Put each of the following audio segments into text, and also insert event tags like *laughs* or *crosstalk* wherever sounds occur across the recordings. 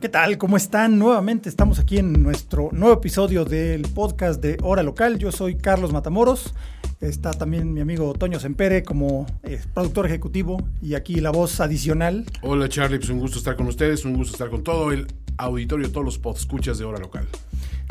¿Qué tal? ¿Cómo están? Nuevamente estamos aquí en nuestro nuevo episodio del podcast de Hora Local. Yo soy Carlos Matamoros. Está también mi amigo Toño Sempere como eh, productor ejecutivo y aquí la voz adicional. Hola Charlie, pues un gusto estar con ustedes, un gusto estar con todo el auditorio, todos los podscuchas de Hora Local.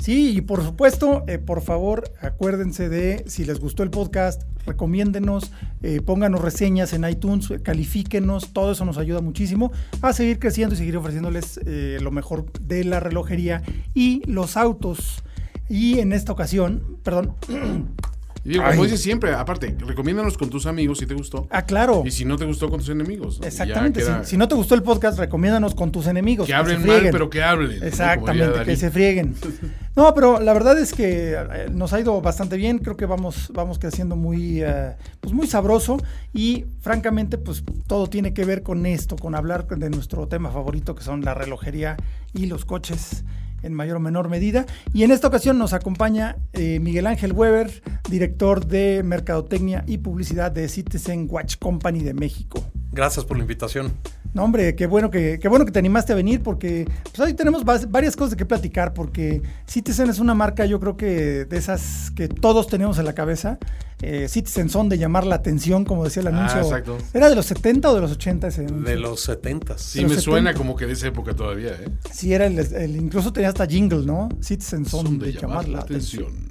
Sí, y por supuesto, eh, por favor, acuérdense de si les gustó el podcast, recomiéndenos, eh, pónganos reseñas en iTunes, califíquenos, todo eso nos ayuda muchísimo a seguir creciendo y seguir ofreciéndoles eh, lo mejor de la relojería y los autos. Y en esta ocasión, perdón, *clears throat* Y digo, como dices siempre, aparte, recomiéndanos con tus amigos si te gustó. ah, claro. Y si no te gustó, con tus enemigos. ¿no? Exactamente. Queda- Si, si no te gustó el podcast, recomiéndanos con tus enemigos. que hablen mal, pero que hablen. Exactamente, que se frieguen. *laughs* No, pero la verdad es que eh, nos ha ido bastante bien. Creo que vamos, vamos creciendo muy, eh, pues muy sabroso. Y francamente, pues todo tiene que ver con esto, con hablar de nuestro tema favorito, que son la relojería y los coches en mayor o menor medida. Y en esta ocasión nos acompaña eh, Miguel Ángel Weber, director de Mercadotecnia y Publicidad de Citizen Watch Company de México. Gracias por la invitación. No, hombre, qué bueno que, qué bueno que te animaste a venir porque pues, hoy tenemos varias cosas de qué platicar porque Citizen es una marca yo creo que de esas que todos tenemos en la cabeza. Eh, Citizen son de llamar la atención, como decía el Ah, anuncio. exacto. ¿Era de los 70 o de los 80 ese anuncio? De los 70 Sí, Los me 70. suena como que de esa época todavía, ¿eh? Sí, era el, el- incluso tenía hasta jingle, ¿no? Citizen son, de, llamar la atención.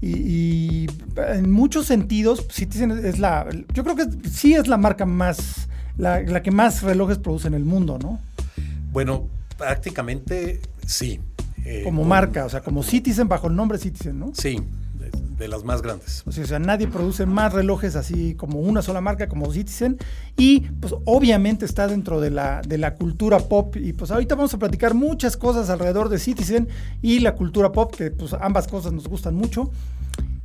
Y, y en muchos sentidos, Citizen es la, yo creo que sí es la marca más, la, la que más relojes produce en el mundo, ¿no? Bueno, prácticamente sí. Eh, Como con- marca, o sea, como Citizen bajo el nombre Citizen, ¿no? Sí, de, de las más grandes. O sea, o sea, nadie produce más relojes así como una sola marca como Citizen y pues obviamente está dentro de la, de la cultura pop y pues ahorita vamos a platicar muchas cosas alrededor de Citizen y la cultura pop que pues ambas cosas nos gustan mucho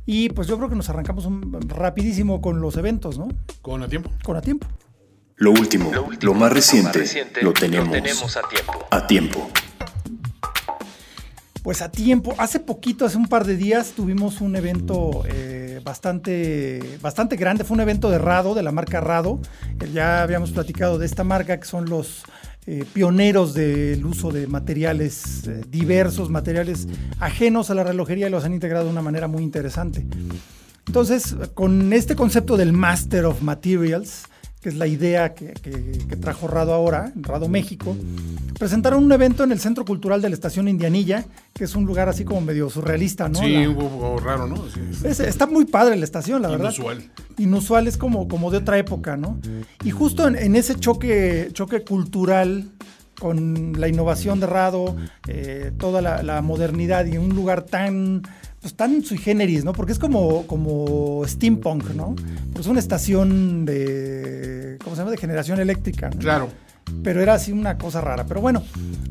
y pues yo creo que nos arrancamos un- rapidísimo con los eventos, ¿no? Con a tiempo. Con a tiempo. Lo último, lo más reciente, lo tenemos, a tiempo. a tiempo. Pues a tiempo, hace poquito, hace un par de días, tuvimos un evento eh, bastante, bastante grande. Fue un evento de Rado, de la marca Rado. Eh, ya habíamos platicado de esta marca, que son los eh, pioneros del uso de materiales eh, diversos, materiales ajenos a la relojería y los han integrado de una manera muy interesante. Entonces, con este concepto del Master of Materials, que es la idea que, que- que trajo Rado ahora, Rado México, presentaron un evento en el Centro Cultural de la Estación Indianilla, que es un lugar así como medio surrealista, ¿no? Sí, La- un poco raro, ¿no? Sí, sí. es- está muy padre la estación, la verdad. Inusual. Inusual es como, como de otra época, ¿no? Y justo en, en ese choque, choque cultural con la innovación de Rado, eh, toda la, la modernidad y un lugar tan, pues tan sui generis, ¿no? Porque es como, como steampunk, ¿no? Porque es una estación de, ¿cómo se llama? De generación eléctrica, ¿no? Claro. pero era así una cosa rara. Pero bueno,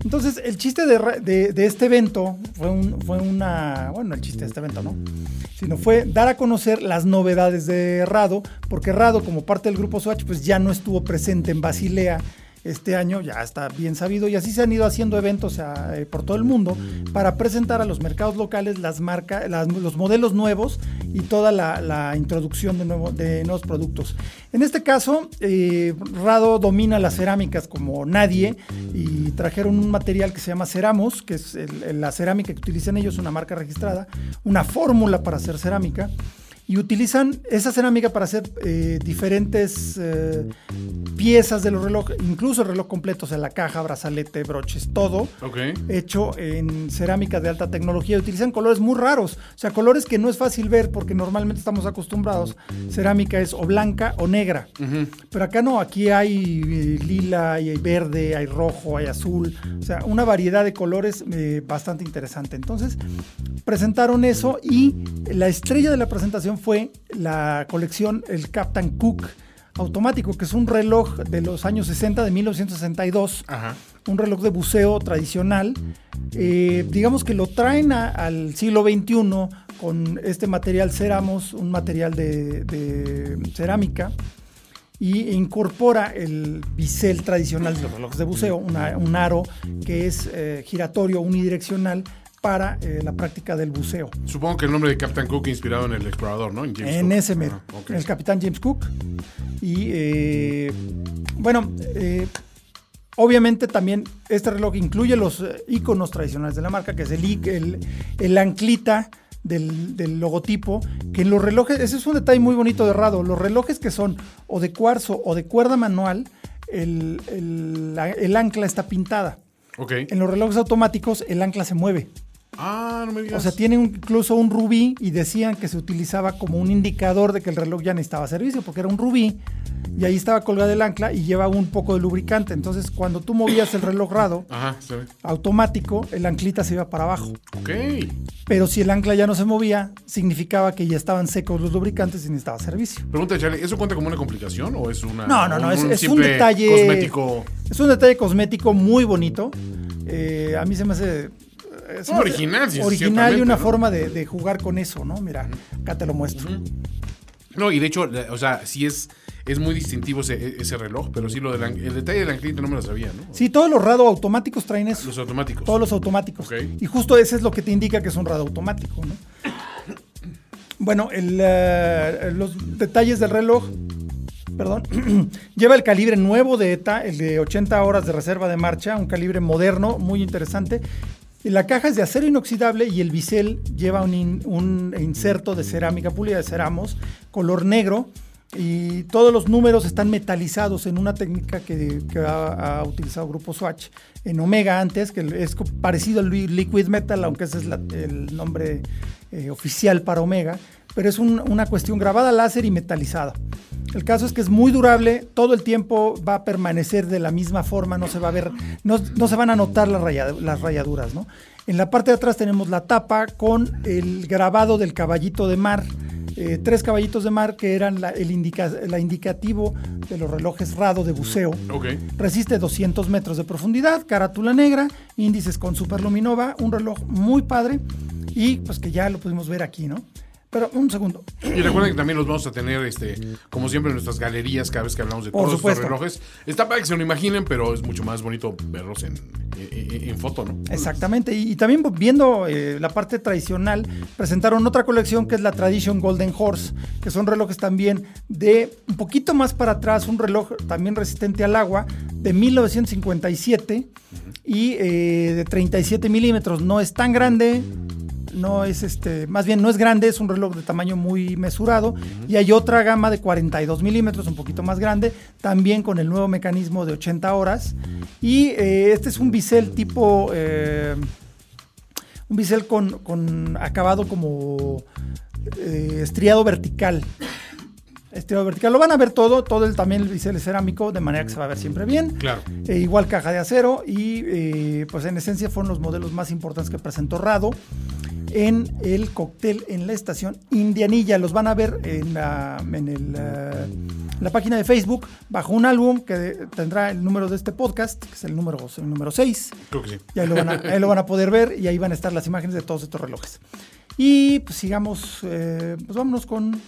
entonces el chiste de- de este evento fue, un- fue una, bueno, el chiste de este evento, ¿no? Sino fue dar a conocer las novedades de Rado, porque Rado, como parte del grupo Swatch, pues ya no estuvo presente en Basilea este año, ya está bien sabido, y así se han ido haciendo eventos eh, por todo el mundo para presentar a los mercados locales las marcas, los modelos nuevos y toda la, introducción de, nuevo- de nuevos productos. En este caso, eh, Rado domina las cerámicas como nadie y trajeron un material que se llama Ceramos, que es la cerámica que utilizan ellos, una marca registrada, una fórmula para hacer cerámica. Y utilizan esa cerámica para hacer eh, diferentes eh, piezas de los relojes, incluso el reloj completo, o sea, la caja, brazalete, broches, todo hecho en cerámica de alta tecnología. Utilizan colores muy raros, o sea, colores que no es fácil ver porque normalmente estamos acostumbrados. Cerámica es o blanca o negra, pero acá no, aquí hay eh, lila, hay verde, hay rojo, hay azul, o sea, una variedad de colores eh, bastante interesante. Entonces, presentaron eso y la estrella de la presentación fue la colección, el Captain Cook automático, que es un reloj de los años 60, de 1962. Ajá. Un reloj de buceo tradicional. Eh, digamos que lo traen a- al siglo XXI con este material ceramos, un material de, de cerámica, y incorpora el bisel tradicional de los relojes de buceo, una- un aro que es eh, giratorio, unidireccional para eh, la práctica del buceo. Supongo que el nombre de Captain Cook inspirado en el explorador, ¿no? James En Cook. ese mero, Ah, el capitán James Cook. Y eh, bueno, eh, obviamente también este reloj incluye los eh, iconos tradicionales de la marca, que es el, el, el anclita del, del logotipo, que en los relojes, ese es un detalle muy bonito de Rado, los relojes que son o de cuarzo o de cuerda manual, el, el- el ancla está pintada. Ok. En los relojes automáticos el ancla se mueve. Ah, no me digas. O sea, tiene un- incluso un rubí y decían que se utilizaba como un indicador de que el reloj ya necesitaba servicio, porque era un rubí y ahí estaba colgado el ancla y lleva un poco de lubricante. Entonces, cuando tú movías el reloj rado Ajá, se ve. automático, el anclita se iba para abajo. Ok. Pero si el ancla ya no se movía, significaba que ya estaban secos los lubricantes y necesitaba servicio. Pregunta, Charlie, ¿eso cuenta como una complicación o es una. No, no, no, es, es un simple detalle. cosmético. Es un detalle cosmético muy bonito. Eh, a mí se me hace. Hace Original, sí, Original y una ¿no? forma de, de jugar con eso, ¿no? Mira, acá te lo muestro. No, y de hecho, o sea, sí es, es muy distintivo ese, ese reloj, pero sí lo del el detalle del anclito no me lo sabía, ¿no? Sí, todos los rado automáticos traen eso. Los automáticos. Todos los automáticos. Ok. Y justo ese es lo que te indica que es un rado automático, ¿no? Bueno, el, eh, los detalles del reloj. Perdón. *clears throat* Lleva el calibre nuevo de ETA, el de 80 horas de reserva de marcha, un calibre moderno, muy interesante. La caja es de acero inoxidable y el bisel lleva un, in- un inserto de cerámica pulida de ceramos, color negro. Y todos los números están metalizados en una técnica que, ha, utilizado Grupo Swatch en Omega antes, que es parecido al li- Liquid Metal, aunque ese es el nombre eh, oficial para Omega, pero es un- una cuestión grabada láser y metalizada. El caso es que es muy durable, todo el tiempo va a permanecer de la misma forma, no se va a ver, no, no se van a notar las, raya- las rayaduras, ¿no? En la parte de atrás tenemos la tapa con el grabado del caballito de mar, eh, tres caballitos de mar que eran la, el indica- la indicativo de los relojes Rado de buceo. Ok. Resiste 200 metros de profundidad, carátula negra, índices con superluminova, un reloj muy padre y pues que ya lo pudimos ver aquí, ¿no? Pero un segundo. Y recuerden que también los vamos a tener, este, como siempre, en nuestras galerías cada vez que hablamos de Por todos estos relojes. Está para que se lo imaginen, pero es mucho más bonito verlos en, en- foto, ¿no? Exactamente, y, y también viendo eh, la parte tradicional, presentaron otra colección que es la Tradition Golden Horse, que son relojes también de un poquito más para atrás, un reloj también resistente al agua de 1957 y eh, de 37 milímetros. No es tan grande, no es este, más bien no es grande, es un reloj de tamaño muy mesurado. Y hay otra gama de 42 milímetros, un poquito más grande, también con el nuevo mecanismo de 80 horas. Y eh, este es un bisel tipo, eh, un bisel con, con acabado como eh, estriado vertical. Estriado vertical. Lo van a ver todo, todo el, también el bisel es cerámico, de manera que se va a ver siempre bien. Claro. Eh, igual caja de acero y eh, pues en esencia fueron los modelos más importantes que presentó Rado en el cóctel en la estación Indianilla. Los van a ver en la, en el, eh, la página de Facebook bajo un álbum que tendrá el número de este podcast, que es el número, el número 6. Creo que sí. Y ahí lo, van a, ahí lo van a poder ver y ahí van a estar las imágenes de todos estos relojes. Y pues sigamos, eh, pues vámonos con,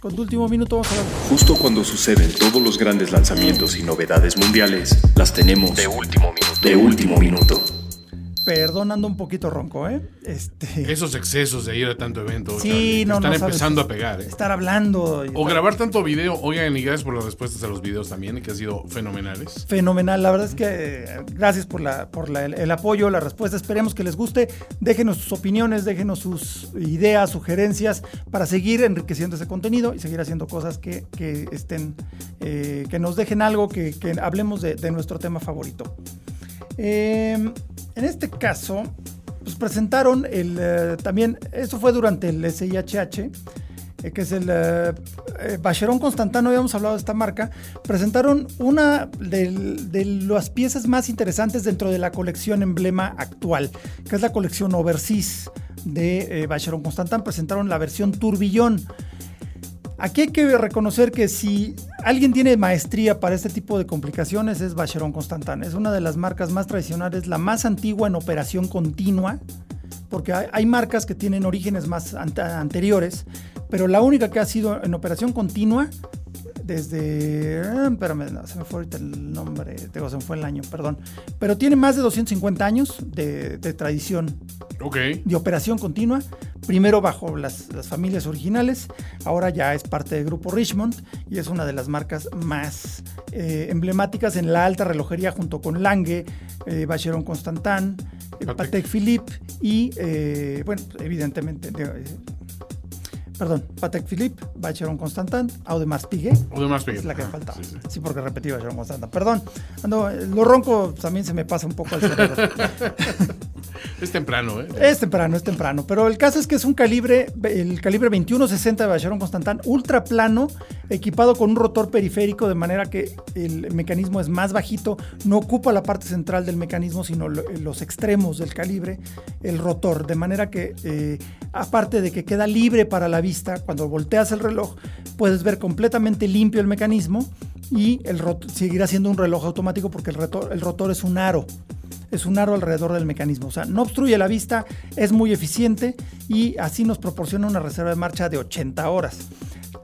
con tu último minuto. Vamos a ver. Justo cuando suceden todos los grandes lanzamientos y novedades mundiales, las tenemos de último minuto. De último minuto. Perdón, ando un poquito ronco, ¿eh? Este, Esos excesos de ir a tanto evento. sí, no, Están no sabes, empezando a pegar, ¿eh? Estar hablando. y- O grabar tanto video. Oigan, y gracias por las respuestas a los videos también, que han sido fenomenales. Fenomenal, la verdad es que eh, gracias por, la, por la- el, el apoyo, la respuesta. Esperemos que les guste. Déjenos sus opiniones, déjenos sus ideas, sugerencias para seguir enriqueciendo ese contenido y seguir haciendo cosas que, que estén, eh, que nos dejen algo, que, que hablemos de, de nuestro tema favorito. Eh, en este caso, pues presentaron el eh, también, eso fue durante el SIHH, eh, que es el eh, eh, Constantano, habíamos hablado de esta marca, presentaron una de, las piezas más interesantes dentro de la colección emblema actual, que es la colección Overseas de Vacheron Constantin. Presentaron la versión Turbillón. Aquí hay que reconocer que si alguien tiene maestría para este tipo de complicaciones es Vacheron Constantin. Es una de las marcas más tradicionales, la más antigua en operación continua, porque hay, marcas que tienen orígenes más ante- anteriores, pero la única que ha sido en operación continua desde. ah, Espérame, no, se me fue ahorita el nombre, digo, se me fue el año, perdón. Pero tiene más de 250 años de, de tradición Ok. de operación continua, primero bajo las, las familias originales, ahora ya es parte del grupo Richmond y es una de las marcas más eh, emblemáticas en la alta relojería junto con Lange, eh, Vacheron Constantin, eh, Patek. Patek Philippe y, eh, bueno, evidentemente, de- eh, perdón, Patek Philippe, Vacheron Constantin, Audemars Piguet, de más es la que me faltaba. sí, sí. Sí, porque repetí Vacheron Constantin. Perdón, ando, lo ronco también se me pasa un poco al cerebro. *laughs* Es temprano, ¿eh? Es temprano, es temprano. Pero el caso es que es un calibre, el calibre 2160 de Vacheron Constantin, ultra plano, equipado con un rotor periférico, de manera que el mecanismo es más bajito, no ocupa la parte central del mecanismo, sino lo- los extremos del calibre, el rotor. De manera que, eh, aparte de que queda libre para la vista, cuando volteas el reloj, puedes ver completamente limpio el mecanismo y el rot- seguirá siendo un reloj automático porque el rotor, el rotor es un aro es un aro alrededor del mecanismo. O sea, no obstruye la vista, es muy eficiente y así nos proporciona una reserva de marcha de 80 horas.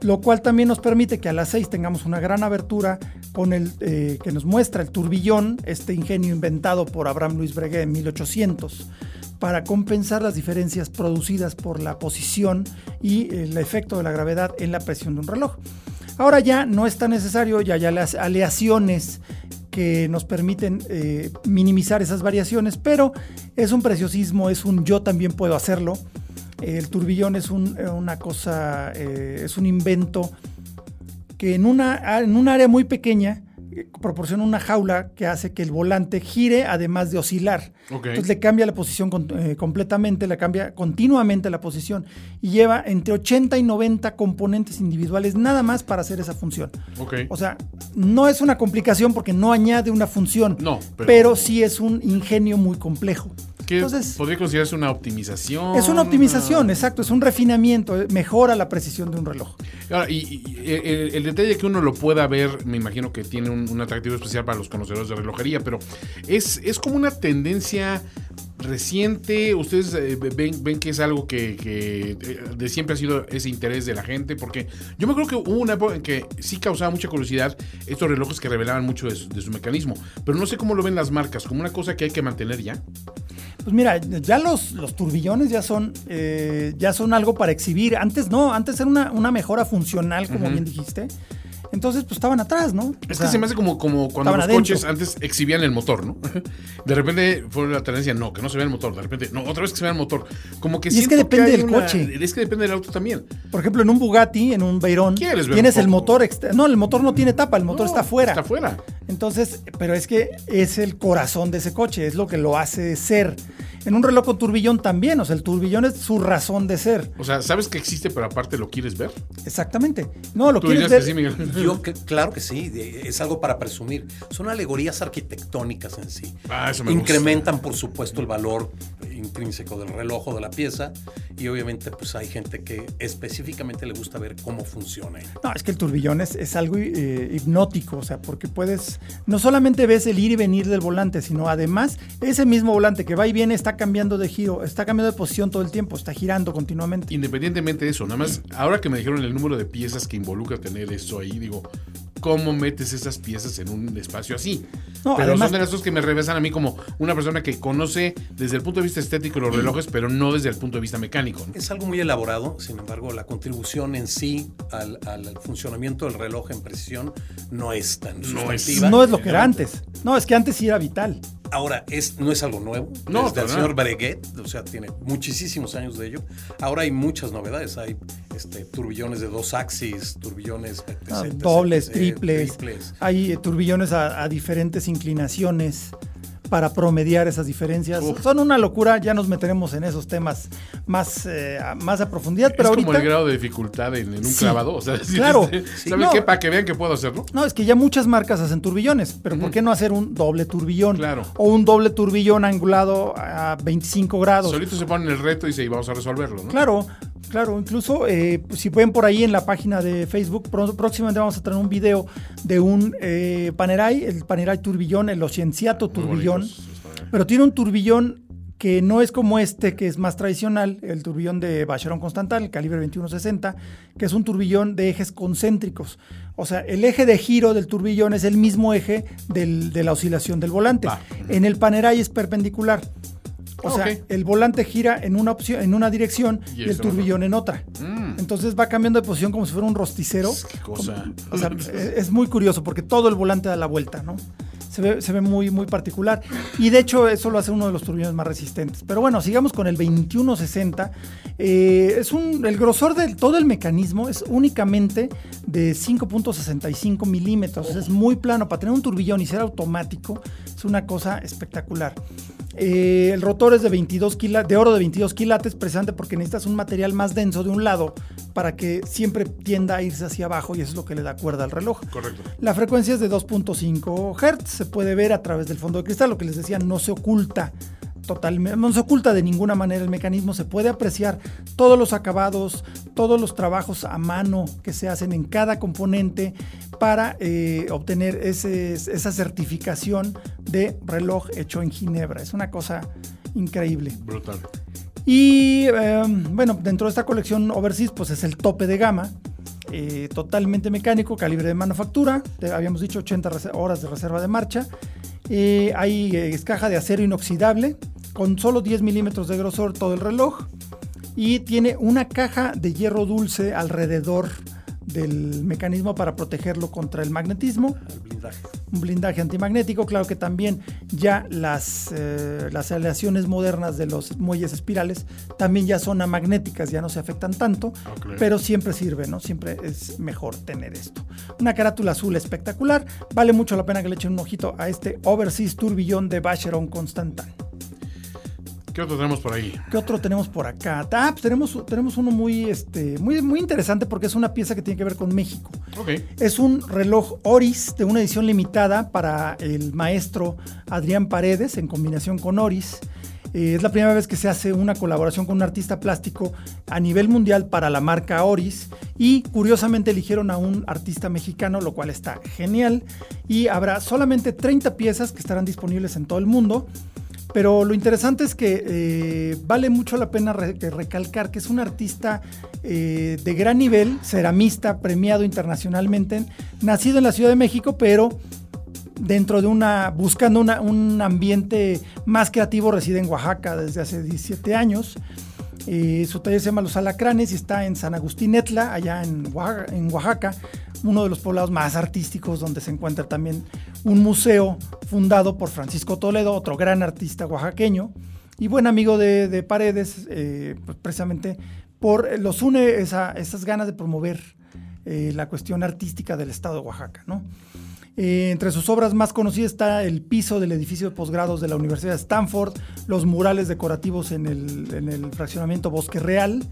Lo cual también nos permite que a las 6 tengamos una gran abertura con el eh, que nos muestra el turbillón, este ingenio inventado por Abraham Louis Breguet en 1800 para compensar las diferencias producidas por la posición y el efecto de la gravedad en la presión de un reloj. Ahora ya no es tan necesario, ya hay las aleaciones que nos permiten eh, minimizar esas variaciones, pero es un preciosismo, es un yo también puedo hacerlo. El turbillón es un- eh, una cosa, eh, es un invento que en, una, en un área muy pequeña eh, proporciona una jaula que hace que el volante gire además de oscilar. Entonces le cambia la posición con- eh, completamente, le cambia continuamente la posición y lleva entre 80 y 90 componentes individuales nada más para hacer esa función. O sea, no es una complicación porque no añade una función, No, pero, pero- sí es un ingenio muy complejo. Que Entonces, podría considerarse una optimización. es una optimización, exacto, es un refinamiento, eh, mejora la precisión de un reloj. Ahora, y, y- el, el detalle que uno lo pueda ver, me imagino que tiene un, un atractivo especial para los conocedores de relojería, pero es, es como una tendencia reciente. Ustedes eh, ven, ven que es algo que, que, eh, de siempre ha sido ese interés de la gente, porque yo me creo que hubo una época en que sí causaba mucha curiosidad estos relojes que revelaban mucho de su, de su mecanismo, pero no sé cómo lo ven las marcas, como una cosa que hay que mantener ya. Pues mira, ya los, los turbillones ya son, eh, ya son algo para exhibir. Antes no, antes era una, una mejora funcional, como bien dijiste. Entonces, pues estaban atrás, ¿no? O Es sea, que se me hace como, como cuando los adentro. coches antes exhibían el motor, ¿no? *laughs* De repente fue la tendencia, no, que no se vea el motor. De repente, no, otra vez que se vea el motor. Como que Y es que depende del coche. Es que depende del auto también. Por ejemplo, en un Bugatti, en un Veyron, ¿Quieres ver tienes un el motor No, el motor no tiene tapa, el motor No, está afuera. Está afuera. Entonces, pero es que es el corazón de ese coche, es lo que lo hace ser. En un reloj con turbillón también, o sea, el turbillón es su razón de ser. O sea, sabes que existe, pero aparte lo quieres ver. Exactamente. No, lo Tú quieres ver. que sí, Miguel. Yo, que- claro que sí, de- es algo para presumir. Son alegorías arquitectónicas en sí. Ah, eso me Incrementan, por supuesto, el valor intrínseco del reloj o de la pieza. Y obviamente, pues hay gente que específicamente le gusta ver cómo funciona. No, es que el turbillón es, es algo eh, hipnótico, o sea, porque puedes, no solamente ves el ir y venir del volante, sino además ese mismo volante que va y viene está cambiando de giro, está cambiando de posición todo el tiempo, está girando continuamente. Independientemente de eso, nada más, ahora que me dijeron el número de piezas que involucra tener eso ahí, digo, ¿cómo metes esas piezas en un espacio así? No, pero además- son de las cosas que me revesan a mí como una persona que conoce desde el punto de vista estético los relojes, pero no desde el punto de vista mecánico. ¿no? Es algo muy elaborado, sin embargo, la contribución en sí al, al funcionamiento del reloj en precisión no es tan No es- sustantiva. No es lo que era antes. No, es que antes sí era vital. Ahora, es, no es algo nuevo. No, Desde el señor Breguet, o sea, tiene muchísimos años de ello. Ahora hay muchas novedades. Hay este, turbillones de dos axis, turbillones Ah, etc, dobles, eh, triples, triples. hay eh, turbillones a, a diferentes inclinaciones para promediar esas diferencias. Uf. Son una locura, ya nos meteremos en esos temas más, eh, más a profundidad, pero es ahorita... como el grado de dificultad en, en un Sí. clavado. O sea, *laughs* sí, Claro. Sí. ¿Sabes No. qué? Para que vean que puedo hacerlo. No, es que ya muchas marcas hacen turbillones, pero ¿por qué no hacer un doble turbillón? Claro. O un doble turbillón angulado a 25 grados. Solito se ponen el reto y dice, y vamos a resolverlo, ¿no? Claro, Claro, incluso eh, si ven por ahí en la página de Facebook, próximamente vamos a tener un video de un eh, Panerai, el Panerai Turbillón, el Ocienciato Turbillón, pero tiene un turbillón que no es como este, que es más tradicional, el turbillón de Bacheron Constantal, el calibre 2160, que es un turbillón de ejes concéntricos. O sea, el eje de giro del turbillón es el mismo eje de la oscilación del volante. Ah, en el Panerai es perpendicular. O sea, el volante gira en una opción, en una dirección y, el turbillón en otra. Mm. Entonces va cambiando de posición como si fuera un rosticero. ¿Qué cosa? o sea, es muy curioso porque todo el volante da la vuelta, ¿no? se ve, muy, muy particular. Y de hecho, eso lo hace uno de los turbillones más resistentes. Pero bueno, sigamos con el 2160. Eh, es un, el grosor de todo el mecanismo es únicamente de 5.65 milímetros. Es muy plano. Para tener un turbillón y ser automático, es una cosa espectacular. Eh, el rotor es de 22 de oro de 22 quilates, precisamente porque necesitas un material más denso de un lado para que siempre tienda a irse hacia abajo y eso es lo que le da cuerda al reloj. Correcto. La frecuencia es de 2.5 Hz, se puede ver a través del fondo de cristal, lo que les decía, no se oculta totalmente, no se oculta de ninguna manera el mecanismo, se puede apreciar todos los acabados, todos los trabajos a mano que se hacen en cada componente para eh, obtener esa certificación de reloj hecho en Ginebra. Es una cosa increíble. Brutal. Y em, bueno, dentro de esta colección Overseas, pues es el tope de gama. Eh, totalmente mecánico, calibre de manufactura, habíamos dicho 80 horas de reserva de marcha. Eh, hay es caja de acero inoxidable, con solo 10 milímetros de grosor todo el reloj y tiene una caja de hierro dulce alrededor del mecanismo para protegerlo contra el magnetismo. Un blindaje antimagnético. Claro que también ya las, eh, las aleaciones modernas de los muelles espirales también ya son amagnéticas, ya no se afectan tanto, pero siempre sirve, ¿no? Siempre es mejor tener esto. Una carátula azul espectacular. Vale mucho la pena que le echen un ojito a este Overseas Turbillón de Vacheron Constantan. ¿Qué otro tenemos por ahí? ¿Qué otro tenemos por acá? Ah, pues tenemos, tenemos uno muy, este, muy, muy interesante porque es una pieza que tiene que ver con México. Okay. Es un reloj Oris de una edición limitada para el maestro Adrián Paredes en combinación con Oris. Eh, es la primera vez que se hace una colaboración con un artista plástico a nivel mundial para la marca Oris y curiosamente eligieron a un artista mexicano, lo cual está genial. Y habrá solamente 30 piezas que estarán disponibles en todo el mundo. Pero lo interesante es que eh, vale mucho la pena recalcar que es un artista eh, de gran nivel, ceramista, premiado internacionalmente, nacido en la Ciudad de México, pero dentro de una, buscando un ambiente más creativo, reside en Oaxaca desde hace 17 años. Eh, su taller se llama Los Alacranes y está en San Agustín Etla, allá en Oaxaca, uno de los poblados más artísticos donde se encuentra también un museo fundado por Francisco Toledo, otro gran artista oaxaqueño y buen amigo de, Paredes, eh, pues precisamente por los une esas ganas de promover eh, la cuestión artística del estado de Oaxaca, ¿no? Eh, entre sus obras más conocidas está el piso del edificio de posgrados de la Universidad de Stanford, los murales decorativos en el, fraccionamiento Bosque Real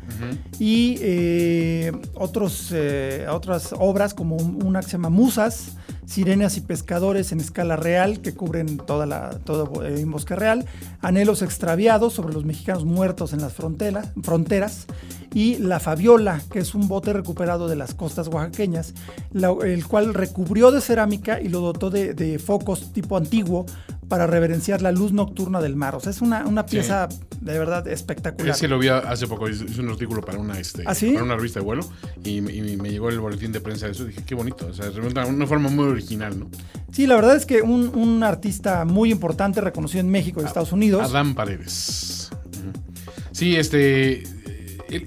y eh, otros, eh, otras obras como una que se llama Musas, Sirenas y Pescadores en escala real que cubren toda la, todo en Bosque Real, Anhelos extraviados sobre los mexicanos muertos en las fronteras y La Fabiola, que es un bote recuperado de las costas oaxaqueñas, el cual recubrió de cerámica y lo dotó de, focos tipo antiguo para reverenciar la luz nocturna del mar. O sea, es una, pieza de verdad espectacular. Ese lo vi hace poco, hice un artículo para una, este, ¿Ah, para una revista de vuelo y, me llegó el boletín de prensa de eso. Dije, qué bonito. O sea, es una forma muy original, ¿no? Sí, la verdad es que un, artista muy importante, reconocido en México y Estados Unidos. Adán Paredes. Sí, este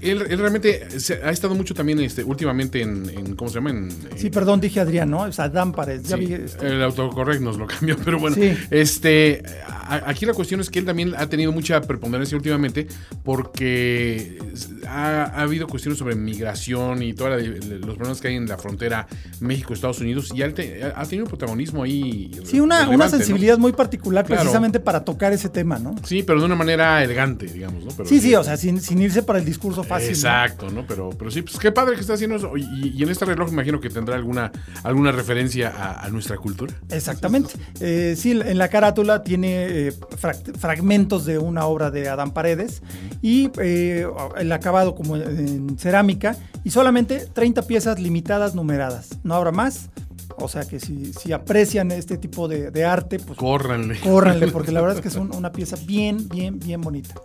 él, realmente ha estado mucho también este, últimamente en, ¿cómo se llama? sí, perdón, dije Adrián, ¿no? O sea, Adán Paredes. Este. El autocorrect nos lo *laughs* cambió, pero bueno. Este, aquí la cuestión es que él también ha tenido mucha preponderancia últimamente porque ha, habido cuestiones sobre migración y todos los problemas que hay en la frontera México-Estados Unidos y ha tenido un protagonismo ahí. Sí, una, una sensibilidad muy particular precisamente para tocar ese tema, ¿no? Sí, pero de una manera elegante, digamos, ¿no? sí, sí, o sea, sin, sin irse para el discurso fácil. Exacto, ¿no? Pero, pero sí, pues qué padre que está haciendo eso. Y, en este reloj imagino que tendrá alguna, alguna referencia a, nuestra cultura. Exactamente. Eh, sí, en la carátula tiene eh, fragmentos de una obra de Adán Paredes y eh, el acabado como en cerámica y solamente 30 piezas limitadas numeradas. No habrá más. O sea que si, si aprecian este tipo de, de arte, pues Córranle. córranle, *laughs* porque la verdad es que es un- una pieza bien, bien, bien bonita.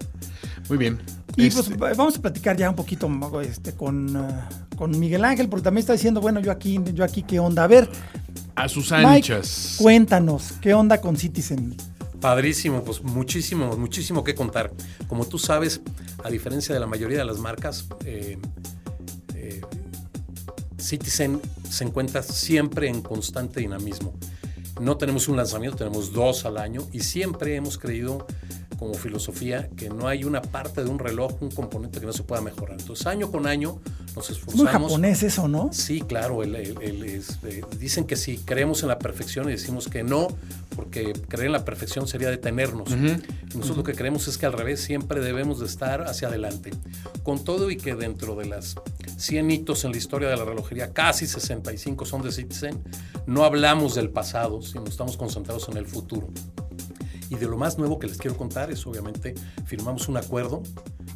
Muy bien. Y Este, pues va- vamos a platicar ya un poquito este, con, ah, con Miguel Ángel, porque también está diciendo, bueno, yo aquí, yo aquí, ¿qué onda? A ver, a sus Mike, anchas. cuéntanos, ¿qué onda con Citizen? Padrísimo, pues muchísimo, muchísimo que contar. Como tú sabes, a diferencia de la mayoría de las marcas, eh, eh, Citizen se encuentra siempre en constante dinamismo. No tenemos un lanzamiento, tenemos dos al año y siempre hemos creído como filosofía que no hay una parte de un reloj, un componente que no se pueda mejorar. Entonces, año con año nos Muy esforzamos. japonés eso, ¿no? Sí, claro, el- el- el- es, eh, dicen que si creemos en la perfección y decimos que no, porque creer en la perfección sería detenernos. Y Nosotros lo que creemos es que al revés siempre debemos de estar hacia adelante. Con todo y que dentro de las 100 hitos en la historia de la relojería, casi 65 son de Citizen, no hablamos del pasado, sino estamos concentrados en el futuro. Y de lo más nuevo que les quiero contar es, obviamente, firmamos un acuerdo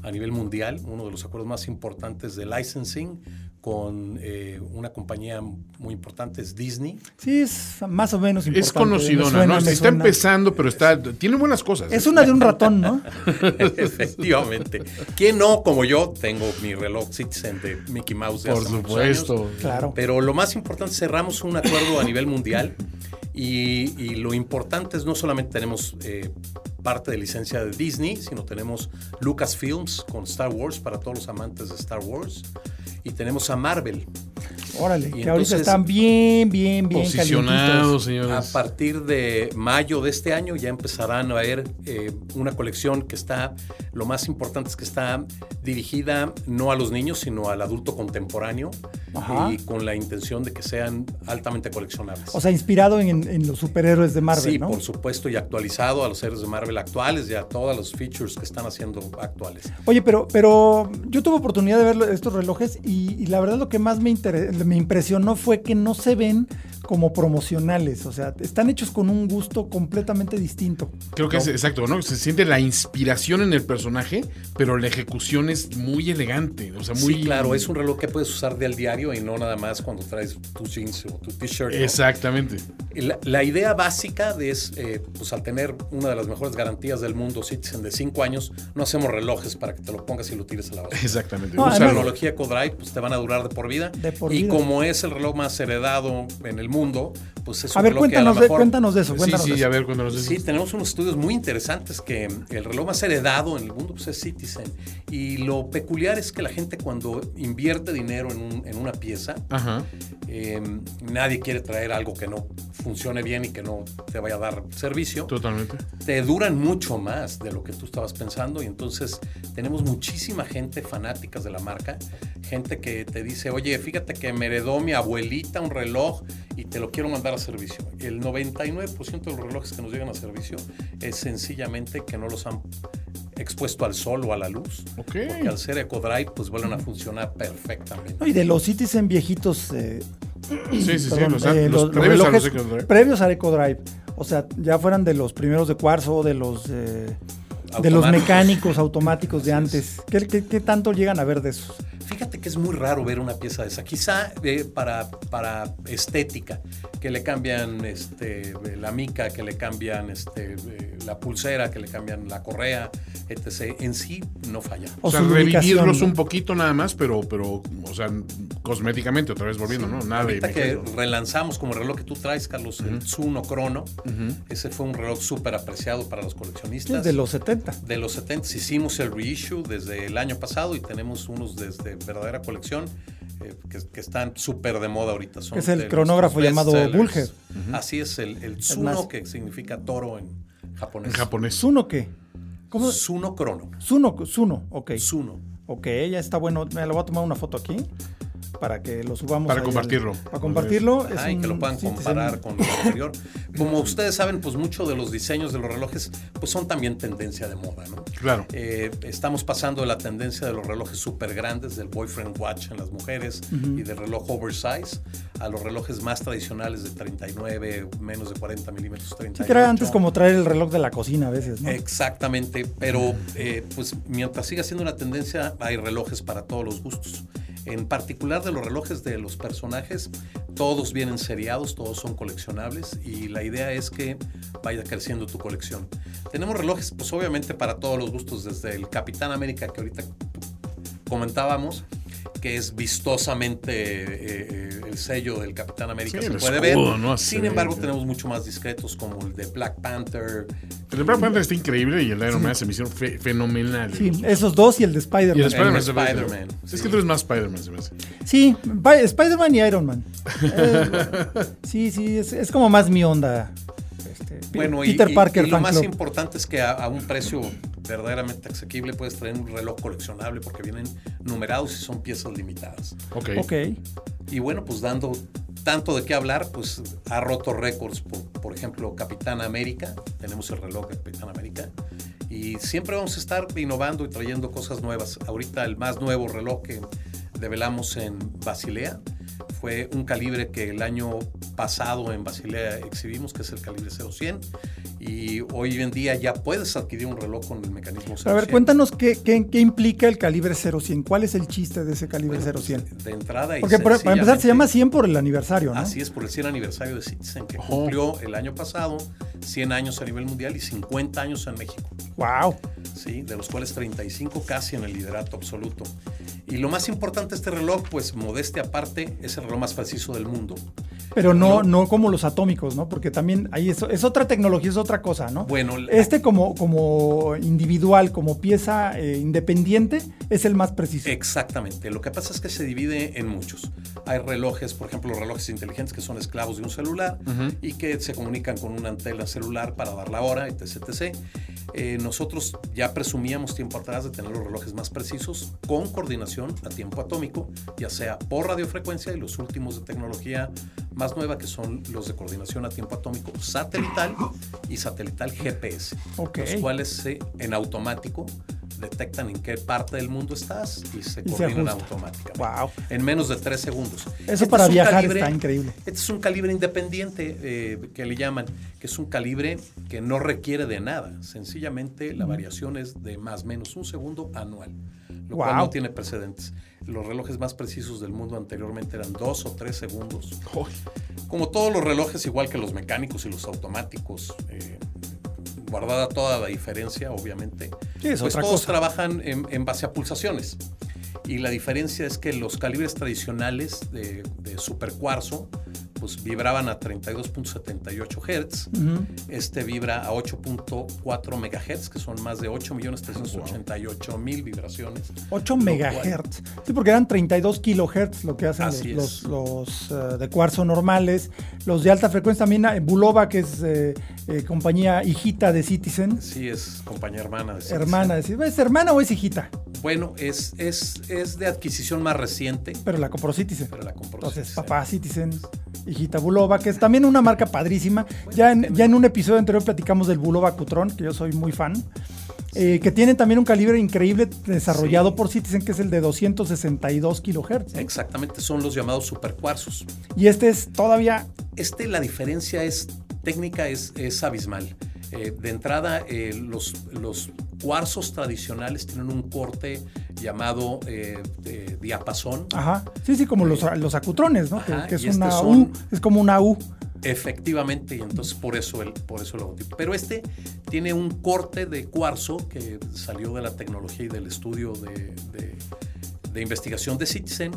a nivel mundial, uno de los acuerdos más importantes de licensing con eh, una compañía muy importante, es Disney. Sí, es más o menos importante. Es conocidona, suena, ¿no? Está suena. empezando, pero está tiene buenas cosas. Es una de un ratón, ¿no? *laughs* Efectivamente. ¿Quién no, como yo, tengo mi reloj Citizen de Mickey Mouse de Por hace supuesto. años. Claro. Pero lo más importante, cerramos un acuerdo a nivel mundial y, lo importante es no solamente tenemos eh, parte de licencia de Disney, sino tenemos Lucasfilms con Star Wars para todos los amantes de Star Wars y tenemos a Marvel. Órale, Y que entonces- ahorita están bien, bien, bien Posicionados, calientitos. A señores. partir de mayo de este año ya empezarán a ver eh, una colección que está, lo más importante es que está dirigida no a los niños, sino al adulto contemporáneo Ajá. y con la intención de que sean altamente coleccionables. O sea, inspirado en, en los superhéroes de Marvel, sí, ¿no? por supuesto, y actualizado a los héroes de Marvel actuales y a todos los features que están haciendo actuales. Oye, pero, pero yo tuve oportunidad de ver estos relojes y, y la verdad lo que más me, inter- me impresionó fue que no se ven como promocionales. O sea, están hechos con un gusto completamente distinto. Creo que es exacto, ¿no? Se siente la inspiración en el personaje, pero la ejecución es muy elegante. O sea, muy. Sí, claro, es un reloj que puedes usar del diario y no nada más cuando traes tus jeans o tu t-shirt. ¿no? Exactamente. La, la idea básica de es, eh, pues al tener una de las mejores garantías del mundo, Citizen, de 5 años, no hacemos relojes para que te lo pongas y lo tires a la basura. Exactamente. No, La tecnología Codrive pues te van a durar de por vida. De por y vida. como es el reloj más heredado en el mundo, mundo pues es A un ver, reloj que a cuéntanos lo de, mejor- cuéntanos de eso. Sí, Cuéntanos sí, de eso. a ver, cuéntanos eso. Sí, tenemos unos estudios muy interesantes que el reloj más heredado en el mundo pues, es Citizen. Y lo peculiar es que la gente cuando invierte dinero en, un- en una pieza, Ajá. eh, nadie quiere traer algo que no funcione bien y que no te vaya a dar servicio. Totalmente. Te duran mucho más de lo que tú estabas pensando y entonces tenemos muchísima gente fanáticas de la marca, gente que te dice, oye, fíjate que me heredó mi abuelita un reloj y te lo quiero mandar a servicio. El 99% de los relojes que nos llegan a servicio es sencillamente que no los han expuesto al sol o a la luz. Ok. Porque al ser EcoDrive pues vuelven a funcionar perfectamente. No, y de los Citizen viejitos, eh, Sí, sí, sí. perdón, los, eh, los los- los previos a los relojes Eco Drive. previos al EcoDrive. O sea, ya fueran de los primeros de cuarzo, de los eh, de los mecánicos automáticos de antes. ¿Qué, qué, qué tanto llegan a ver de esos? Fíjate es muy raro ver una pieza de esa. Quizá eh, para, para estética, que le cambian este, la mica, que le cambian este, eh, la pulsera, que le cambian la correa, etc. En sí no falla. O, O sea, revivirlos un poquito nada más, pero, pero, o sea, cosméticamente otra vez volviendo, ¿no? Nada de Ahorita que relanzamos como el reloj que tú traes, Carlos, el Tsuno Chrono, ese fue un reloj súper apreciado para los coleccionistas. De los 70. De los 70 hicimos el reissue desde el año pasado y tenemos unos desde verdadera colección eh, que, que están súper de moda ahorita. Son Es el cronógrafo llamado. Bullhead. Así es, el, el más- Tsuno que significa toro en japonés. En japonés. ¿Zuno qué? ¿Cómo? Tsuno Chrono. Zuno, Zuno, ok. Tsuno. Ok, ya está bueno. Me lo voy a tomar una foto aquí. Para que lo subamos. Para compartirlo. al- para compartirlo. es Ajá, y que un lo puedan comparar con lo anterior. Como ustedes saben, pues muchos de los diseños de los relojes pues son también tendencia de moda, ¿no? Claro. Eh, estamos pasando de la tendencia de los relojes súper grandes, del boyfriend watch en las mujeres y del reloj oversize, a los relojes más tradicionales de 39, menos de 40 milímetros, 38. Sí, que era antes como traer el reloj de la cocina a veces, ¿no? Exactamente, pero eh, pues mientras siga siendo una tendencia, hay relojes para todos los gustos. En particular de los relojes de los personajes, todos vienen seriados, todos son coleccionables y la idea es que vaya creciendo tu colección. Tenemos relojes, pues obviamente para todos los gustos, desde el Capitán América que ahorita comentábamos, que es vistosamente eh, eh, el sello del Capitán América, Sí, se puede escudo, ver. Sin embargo, tenemos mucho más discretos como el de Black Panther, El de Black Panther está increíble y el Iron Man se me hicieron fe- fenomenal. Sí, esos dos y el de Spider-Man. Y el Spider-Man. Es que tú eres más Spider-Man, se me hace. Sí, Pi- Spider-Man y Iron Man. *laughs* Eh, sí, sí, es, es como más mi onda. Este, Bueno, y, Peter y- Parker y lo fan más club. importante es que a, a un precio verdaderamente asequible puedes traer un reloj coleccionable porque vienen numerados y son piezas limitadas. Ok. Ok. Y bueno, pues dando tanto de qué hablar, pues ha roto récords. Por, por ejemplo, Capitán América, tenemos el reloj de Capitán América. Y siempre vamos a estar innovando y trayendo cosas nuevas. Ahorita el más nuevo reloj que develamos en Basilea fue un calibre que el año pasado en Basilea exhibimos, que es el calibre 0100. Y hoy en día ya puedes adquirir un reloj con el mecanismo 0100. A ver, cuéntanos qué, qué, qué implica el calibre 0100. ¿Cuál es el chiste de ese calibre Bueno, pues, 0100? De entrada y Porque por- para empezar se llama 100 por el aniversario, ¿no? Así es, por el 100 aniversario de Citizen, que cumplió el año pasado 100 años a nivel mundial y 50 años en México, Wow. ¿sí? de los cuales 35 casi en el liderato absoluto. Y lo más importante de este reloj, pues modestia aparte, es el reloj más preciso del mundo. Pero no, No. no como los atómicos, ¿no? Porque también ahí es, es otra tecnología, es otra cosa, ¿no? Bueno, Este como, como individual, como pieza eh, independiente, es el más preciso. Exactamente. Lo que pasa es que se divide en muchos. Hay relojes, por ejemplo, los relojes inteligentes que son esclavos de un celular y que se comunican con una antena celular para dar la hora, etc. etc. Eh, nosotros ya presumíamos tiempo atrás de tener los relojes más precisos con coordinación a tiempo atómico, ya sea por radiofrecuencia y los últimos de tecnología más nueva que son los de coordinación a tiempo atómico satelital y satelital GPS, Ok. los cuales se, en automático detectan en qué parte del mundo estás y se Y coordinan automáticamente. Wow. En menos de tres segundos. Eso Este para es viajar calibre- está increíble. Este es un calibre independiente eh, que le llaman, que es un calibre que no requiere de nada. Sencillamente la variación es de más o menos un segundo anual, lo cual no tiene precedentes. Los relojes más precisos del mundo anteriormente eran dos o tres segundos. Como todos los relojes, igual que los mecánicos y los automáticos, eh, guardada toda la diferencia, obviamente, Sí, es pues otra todos cosa. trabajan en, en base a pulsaciones. Y la diferencia es que los calibres tradicionales de, de supercuarzo pues vibraban a 32.78 Hz. Ujú. Este vibra a 8.4 MHz, que son más de 8.388.000 vibraciones. 8 Lo megahertz. Sí, porque eran 32 kilohertz lo que hacen Así los, es. los, los, eh, de cuarzo normales. Los de alta frecuencia también, eh, Bulova, que es eh, eh, compañía hijita de Citizen. Sí, es compañía hermana de Citizen. Hermana, es, ¿es hermana o es hijita? Bueno, es, es, es de adquisición más reciente, Pero la compró Citizen. pero la compró Entonces, Citizen. papá Citizen, hijita Bulova, que es también una marca padrísima. Ya en, ya en un episodio anterior platicamos del Bulova Cutron, que yo soy muy fan. eh, que tiene también un calibre increíble desarrollado Sí. por Citizen, que es el de 262 kilohertz. ¿no? Exactamente, son los llamados supercuarzos. Y este es todavía Este, la diferencia es técnica, es, es abismal. Eh, de entrada, eh, los, los cuarzos tradicionales tienen un corte llamado eh, diapasón. Ajá. Sí, sí, como los, los acutrones, ¿no? Que- Ajá, que, es este una son- U, es como una U. Efectivamente, y entonces por eso el, por eso el logotipo. Pero este tiene un corte de cuarzo que salió de la tecnología y del estudio de, de- de investigación de Citizen.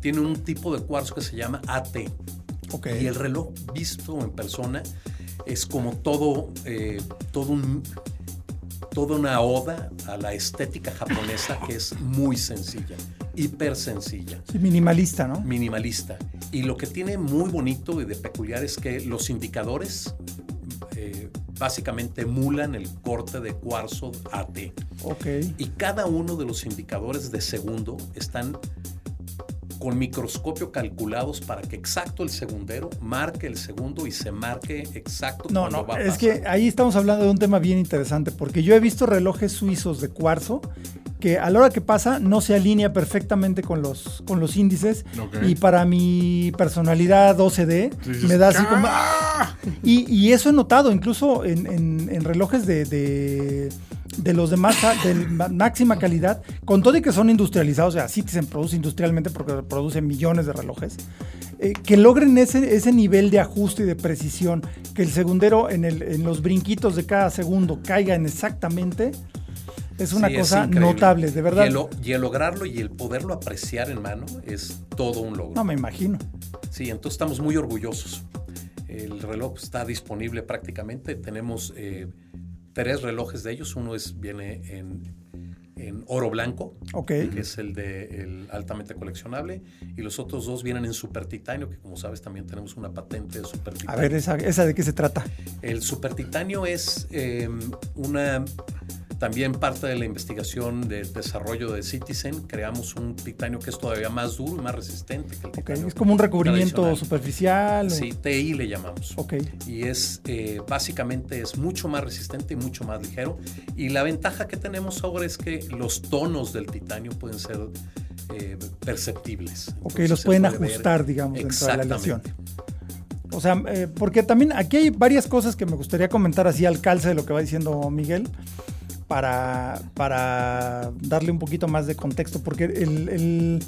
Tiene un tipo de cuarzo que se llama AT. Ok. Y el reloj visto en persona es como todo, eh, todo un, toda una oda a la estética japonesa que es muy sencilla, hiper sencilla Sí, minimalista, ¿no? minimalista. Y lo que tiene muy bonito y de peculiar es que los indicadores eh, básicamente emulan el corte de cuarzo AT. Ok. Y cada uno de los indicadores de segundo están con microscopio calculados para que exacto el segundero marque el segundo y se marque exacto no, cuando no, va a es pasar. que ahí estamos hablando de un tema bien interesante, porque yo he visto relojes suizos de cuarzo que a la hora que pasa no se alinea perfectamente con los, con los índices. Y para mi personalidad OCD Dices, me da así como... ¡Ah! *laughs* Y, y eso he notado incluso en, en- en relojes de, de, de los de, más, de ma- máxima calidad, con todo y que son industrializados, o sea, Citizen produce industrialmente porque produce millones de relojes, eh, que logren ese, ese nivel de ajuste y de precisión, que el segundero en, el- en los brinquitos de cada segundo caigan exactamente, es una Sí, cosa notable, de verdad. Y el, lo- y el lograrlo y el poderlo apreciar en mano es todo un logro. No me imagino. Sí, entonces estamos muy orgullosos. El reloj está disponible prácticamente. Tenemos eh, tres relojes de ellos. Uno es, viene en, en oro blanco, que es el de el altamente coleccionable, y los otros dos vienen en super titanio, que como sabes también tenemos una patente de super A titanio. ver, esa, esa de qué se trata. El super titanio es eh, una también parte de la investigación de desarrollo de Citizen. Creamos un titanio que es todavía más duro y más resistente que el titanio. Es como un recubrimiento superficial. o- Sí, TI le llamamos. Ok. Y es eh, básicamente es mucho más resistente y mucho más ligero. Y la ventaja que tenemos ahora es que los tonos del titanio pueden ser eh, perceptibles. Ok, los pueden puede ver ajustar, digamos, dentro de la aleación. Exactamente. O sea, eh, porque también aquí hay varias cosas que me gustaría comentar así al calce de lo que va diciendo Miguel para, para darle un poquito más de contexto, porque el, el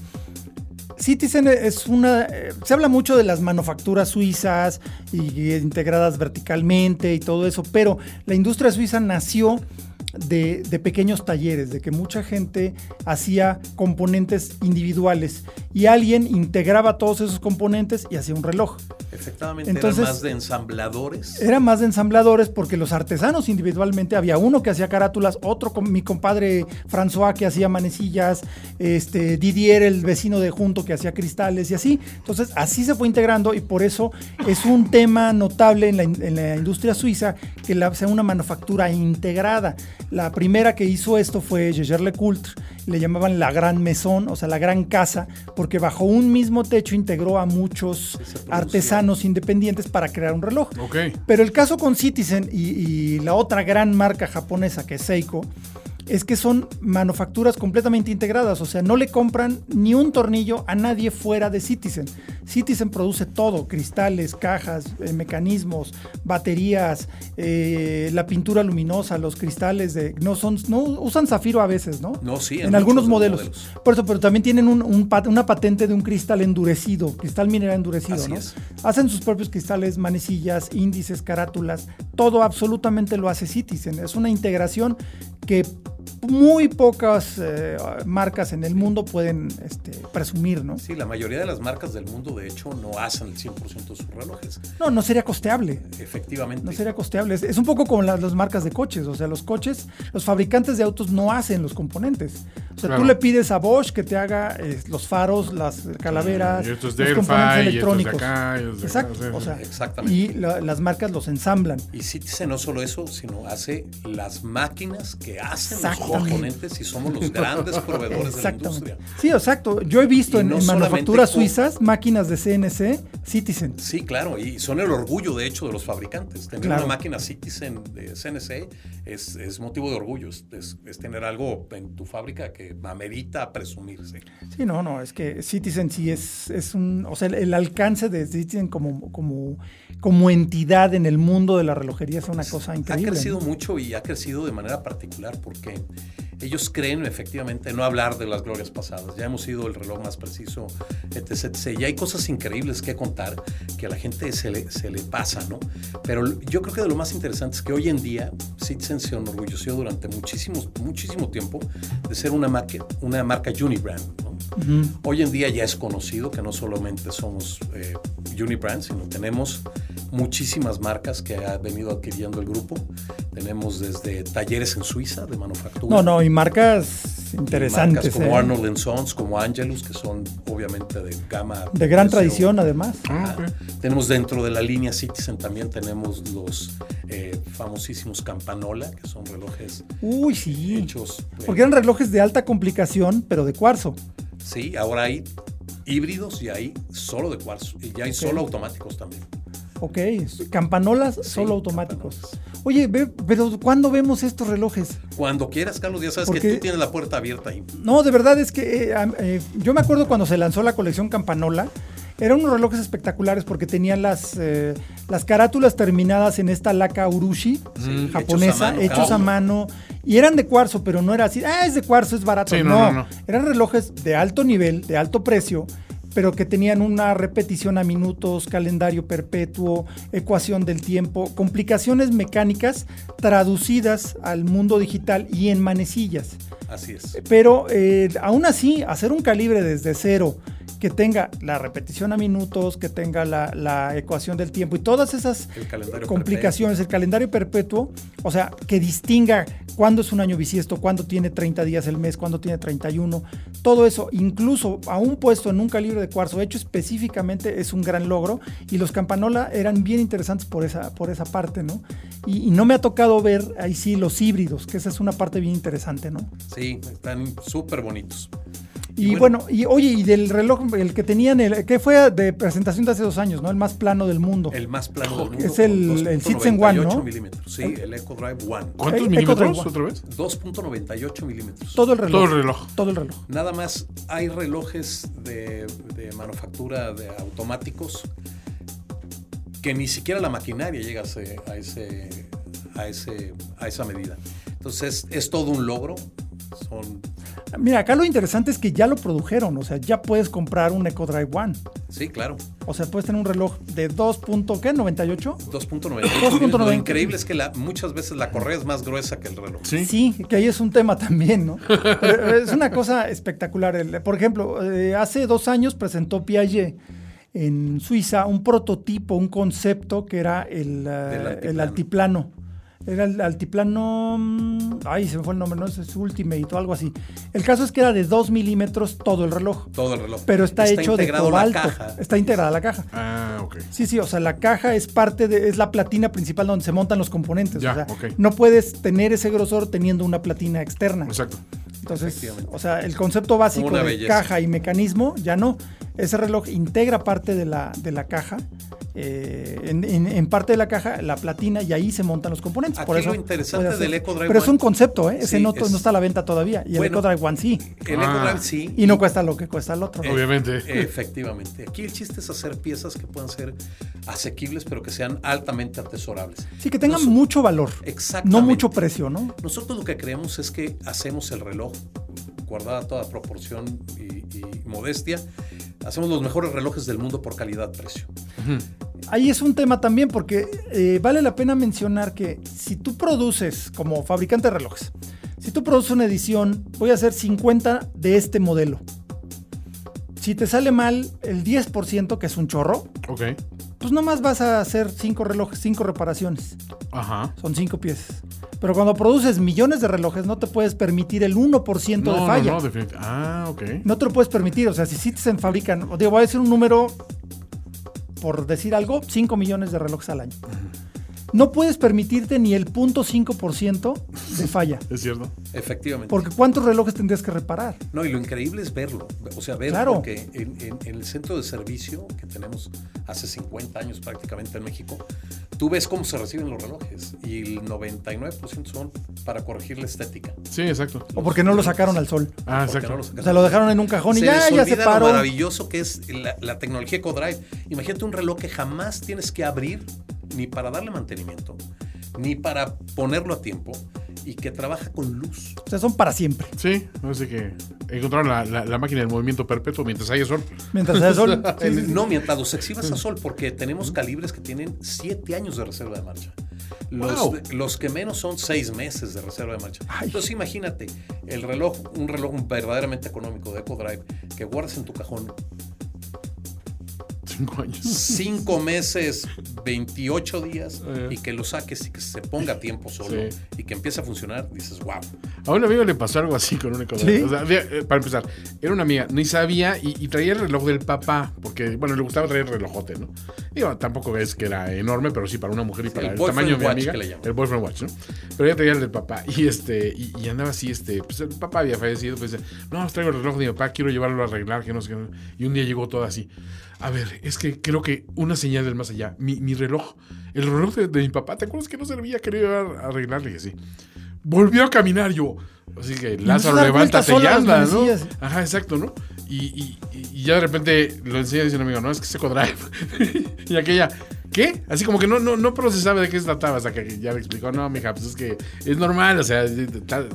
Citizen es una... eh, se habla mucho de las manufacturas suizas y, y integradas verticalmente y todo eso, pero la industria suiza nació de, de pequeños talleres, de que mucha gente hacía componentes individuales y alguien integraba todos esos componentes y hacía un reloj. Efectivamente, Entonces- eran más de ensambladores. Era más de ensambladores porque los artesanos individualmente había uno que hacía carátulas, otro con mi compadre François que hacía manecillas, este Didier el vecino de junto que hacía cristales y así. Entonces así se fue integrando y por eso es un tema notable en la, in- en la industria suiza que la, sea una manufactura integrada. La primera que hizo esto fue Jaeger LeCoultre, le llamaban la gran mesón, o sea, la gran casa, porque bajo un mismo techo integró a muchos artesanos independientes para crear un reloj. Pero el caso con Citizen y, y la otra gran marca japonesa que es Seiko es que son manufacturas completamente integradas, o sea, no le compran ni un tornillo a nadie fuera de Citizen. Citizen produce todo, cristales, cajas, eh, mecanismos, baterías, eh, la pintura luminosa, los cristales de no son no usan zafiro a veces, ¿no? No, sí, en en, algunos modelos. modelos. Por eso, pero también tienen un- un pat- una patente de un cristal endurecido, cristal mineral endurecido, Así ¿no? es. Hacen sus propios cristales, manecillas, índices, carátulas, todo absolutamente lo hace Citizen. Es una integración que muy pocas eh, marcas en el mundo pueden este, presumir, ¿no? Sí, la mayoría de las marcas del mundo, de hecho, no hacen el 100% de sus relojes. No, no sería costeable. Efectivamente. No sería costeable. Es, es un poco como las, las marcas de coches. O sea, los coches, los fabricantes de autos no hacen los componentes. O sea, Claro. tú le pides a Bosch que te haga eh, los faros, las calaveras, Y los componentes y de electrónicos. acá, y de Exacto. O sea, Exactamente. y la- las marcas los ensamblan. Y Citizen no solo eso, sino hace las máquinas que hacen. Componentes y somos los grandes proveedores de la industria. Sí, exacto. Yo he visto en, no en solamente manufacturas con- suizas máquinas de CNC Citizen. Sí, claro, y son el orgullo, de hecho, de los fabricantes. Tener Claro. una máquina Citizen de CNC es, es motivo de orgullo, es tener algo en tu fábrica que amerita presumirse. Sí, no, no, es que Citizen sí es, es un, o sea, el, el alcance de Citizen como, como, como entidad en el mundo de la relojería es una cosa Ha increíble. crecido ¿no? mucho y ha crecido de manera particular porque ellos creen efectivamente no hablar de las glorias pasadas. Ya hemos sido el reloj más preciso, etc, etc. Y hay cosas increíbles que contar que a la gente se le, se le pasa, ¿no? Pero yo creo que de lo más interesante es que hoy en día Citizen se enorgulleció durante muchísimo, muchísimo tiempo de ser una marca, una marca Unibrand, ¿no? Ujú. Hoy en día ya es conocido que no solamente somos eh, Unibrand, sino tenemos muchísimas marcas que ha venido adquiriendo el grupo. Tenemos desde talleres en Suiza de manufactura. No, no, y marcas y interesantes. Marcas como ¿eh? Arnold Sons, como Angelus, que son obviamente de gama. De gran tradición, además. Ah. Tenemos dentro de la línea Citizen también tenemos los eh, famosísimos Campanola, que son relojes Uy, sí. hechos. Porque eran relojes de alta complicación, pero de cuarzo. Sí, ahora hay híbridos y hay solo de cuarzo. Y ya hay solo automáticos también. Ok, campanolas solo automáticos. Oye, ve- pero ¿cuándo vemos estos relojes? Cuando quieras, Carlos, ya sabes Porque- que tú tienes la puerta abierta ahí. No, de verdad es que eh, eh, yo me acuerdo cuando se lanzó la colección Campanola, eran unos relojes espectaculares porque tenían las, eh, las carátulas terminadas en esta laca urushi Sí, japonesa, hechos a mano, hechos cada a uno. mano, y eran de cuarzo, pero no era así, ah, es de cuarzo, es barato. Sí, no, no, no, no. eran relojes de alto nivel, de alto precio, pero que tenían una repetición a minutos, calendario perpetuo, ecuación del tiempo, complicaciones mecánicas traducidas al mundo digital y en manecillas. Así es. Pero eh, aún así, hacer un calibre desde cero que tenga la repetición a minutos, que tenga la, la ecuación del tiempo y todas esas El complicaciones, el calendario perpetuo, o sea, que distinga cuándo es un año bisiesto, cuándo tiene 30 días el mes, cuándo tiene 31, todo eso, incluso aún puesto en un calibre de cuarzo hecho específicamente, es un gran logro y los Campanola eran bien interesantes por esa, por esa parte, ¿no? Y, y no me ha tocado ver ahí sí los híbridos, que esa es una parte bien interesante, ¿no? Sí, están súper bonitos. Y bueno, bueno. y oye, y del reloj, el que tenían, el que fue de presentación de hace dos años, ¿no? El más plano del mundo. El más plano del mundo. Es el- el Citizen One, 2.98 ¿no? milímetros. Sí, el Echo Drive One. ¿Cuántos Eco milímetros otra vez? 2.98 milímetros. todo el reloj. Todo el reloj. Todo el reloj. Nada más hay relojes de, de manufactura de automáticos que ni siquiera la maquinaria llega a, ese, a, ese- a esa medida. Entonces es todo un logro. Son, Mira, acá lo interesante es que ya lo produjeron, o sea, ya puedes comprar un Eco Drive One. sí, claro. O sea, puedes tener un reloj de 2. punto, ¿qué? 98. 2.98. 2.90. Lo increíble es que la, muchas veces la correa es más gruesa que el reloj. Sí. Sí, que ahí es un tema también, ¿no? Pero es una cosa espectacular. Por ejemplo, eh, hace dos años presentó Piaget en Suiza un prototipo, un concepto que era el, eh, altiplano. el altiplano. Era el altiplano. mm, Ay, se me fue el nombre, no sé, es Ultimate o algo así. El caso es que era de 2 milímetros todo el reloj. Todo el reloj. Pero está, hecho de cobalto. caja. Está integrada la caja. Ah, ok. Sí, sí, o sea, la caja es parte de, es la platina principal donde se montan los componentes. Ya, o sea, ok. no puedes tener ese grosor teniendo una platina externa. Exacto. Entonces, o sea, el concepto básico de belleza. caja y mecanismo, ya no. Ese reloj integra parte de la, de la caja, eh, en, en- en parte de la caja, la platina, y ahí se montan los componentes. Aquí Por eso lo interesante hacer. del Eco Drive Pero es un concepto, ¿eh? Ese Sí, no, es- no está a la venta todavía. Y el. Eco Drive One sí. El Ah. Eco Drive sí. Y no cuesta lo que cuesta el otro. Eh, Obviamente. Efectivamente. Aquí el chiste es hacer piezas que puedan ser asequibles, pero que sean altamente atesorables. Sí, que tengan Nos- mucho valor. Exactamente. No mucho precio, ¿no? Nosotros lo que creemos es que hacemos el reloj, guardada toda proporción y, y modestia, hacemos los mejores relojes del mundo por calidad-precio. Ahí es un tema también porque eh, vale la pena mencionar que si tú produces como fabricante de relojes, si tú produces una edición, voy a hacer 50 de este modelo. Si te sale mal el 10%, que es un chorro, Ok. Pues nomás vas a hacer 5 relojes, 5 reparaciones. Ajá. Son 5 piezas. Pero cuando produces millones de relojes, no te puedes permitir el 1% de No, no, falla. no, definitivamente. Ah, ok. No te lo puedes permitir. O sea, si sí se fabrican, digo, voy a decir un número, por decir algo, 5 millones de relojes al año. No puedes permitirte ni el 0.5% de falla. Es cierto. Efectivamente. Porque ¿cuántos relojes tendrías que reparar? No, y lo increíble es verlo. O sea, verlo Claro. porque en, en- en el centro de servicio que tenemos hace 50 años prácticamente en México, tú ves cómo se reciben los relojes y el 99% son para corregir la estética. Sí, exacto. O porque no lo sacaron al sol. Ah, exacto. no lo O sea, lo dejaron en un cajón y se ya, les ya se olvida lo paró. maravilloso que es la, la tecnología EcoDrive. Imagínate un reloj que jamás tienes que abrir ni para darle mantenimiento, ni para ponerlo a tiempo y que trabaja con luz. O sea, son para siempre. Sí, así que encontraron la, la- la máquina del movimiento perpetuo mientras haya sol. Mientras sea sol. *laughs* *laughs* sí, sí, sí. No, mientras los exhibas a sol, porque tenemos calibres que tienen 7 años de reserva de marcha. Los, Wow. los que menos son 6 meses de reserva de marcha. Ay. Entonces imagínate, el reloj, un reloj verdaderamente económico de EcoDrive que guardas en tu cajón Cinco años. cinco meses, 28 días, Eh. y que lo saques y que se ponga a tiempo solo Sí. y que empiece a funcionar, dices, wow. A un amigo le pasó algo así con un Ecodrive. ¿Sí? O sea, eh, para empezar, era una amiga, ni sabía y, y traía el reloj del papá, porque, bueno, le gustaba traer el relojote, ¿no? Digo, tampoco es que era enorme, pero sí para una mujer y para el el, tamaño de mi amiga. que le llaman. El boyfriend watch, ¿no? Pero ella traía el del papá y este y, y andaba así, este, pues el papá había fallecido, pues dice, no, traigo el reloj de mi papá, quiero llevarlo a arreglar, que no sé qué. Y un día llegó todo así. A ver, es que creo que una señal del más allá, mi, mi reloj, el reloj de, de mi papá, ¿te acuerdas que no servía? Quería arreglarle y así. Volvió a caminar yo. Así que Lázaro, levántate y anda, ¿no? Ajá, exacto, ¿no? Y, y- y ya de repente lo enseña y dice un amigo, no, es que es Ecodrive. *laughs* y aquella, ¿qué? Así como que no, no, no procesaba de qué se trataba hasta que ya le explicó, no, mija, pues es que es normal, o sea,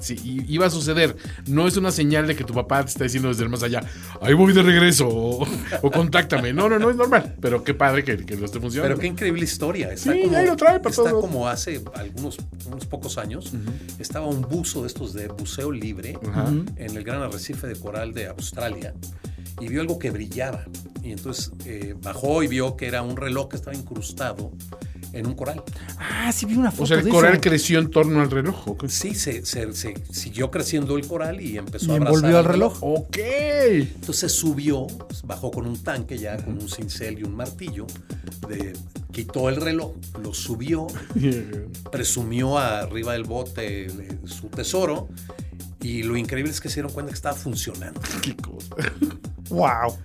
sí, iba a suceder. No es una señal de que tu papá te está diciendo desde el más allá, ahí voy de regreso, o, *laughs* o contáctame. No, no, no es normal, pero qué padre que, que lo esté funcionando. Pero qué increíble historia. Está Sí, como, ahí lo trae para está como hace algunos unos pocos años, estaba un buzo de estos de buceo libre en el gran arrecife de coral de Australia y vio algo que brillaba. Y entonces eh, bajó y vio que era un reloj que estaba incrustado en un coral. Ah, sí vi una foto O sea, el de coral eso. creció en torno al reloj. ¿o qué? Sí, se, se- se siguió creciendo el coral y empezó Y a abrazar envolvió al reloj. Ok. Entonces subió, bajó con un tanque ya, con un cincel y un martillo, de- quitó el reloj, lo subió, *laughs* presumió arriba del bote eh, su tesoro y lo increíble es que se dieron cuenta que estaba funcionando, Qué cosa. *laughs* Wow.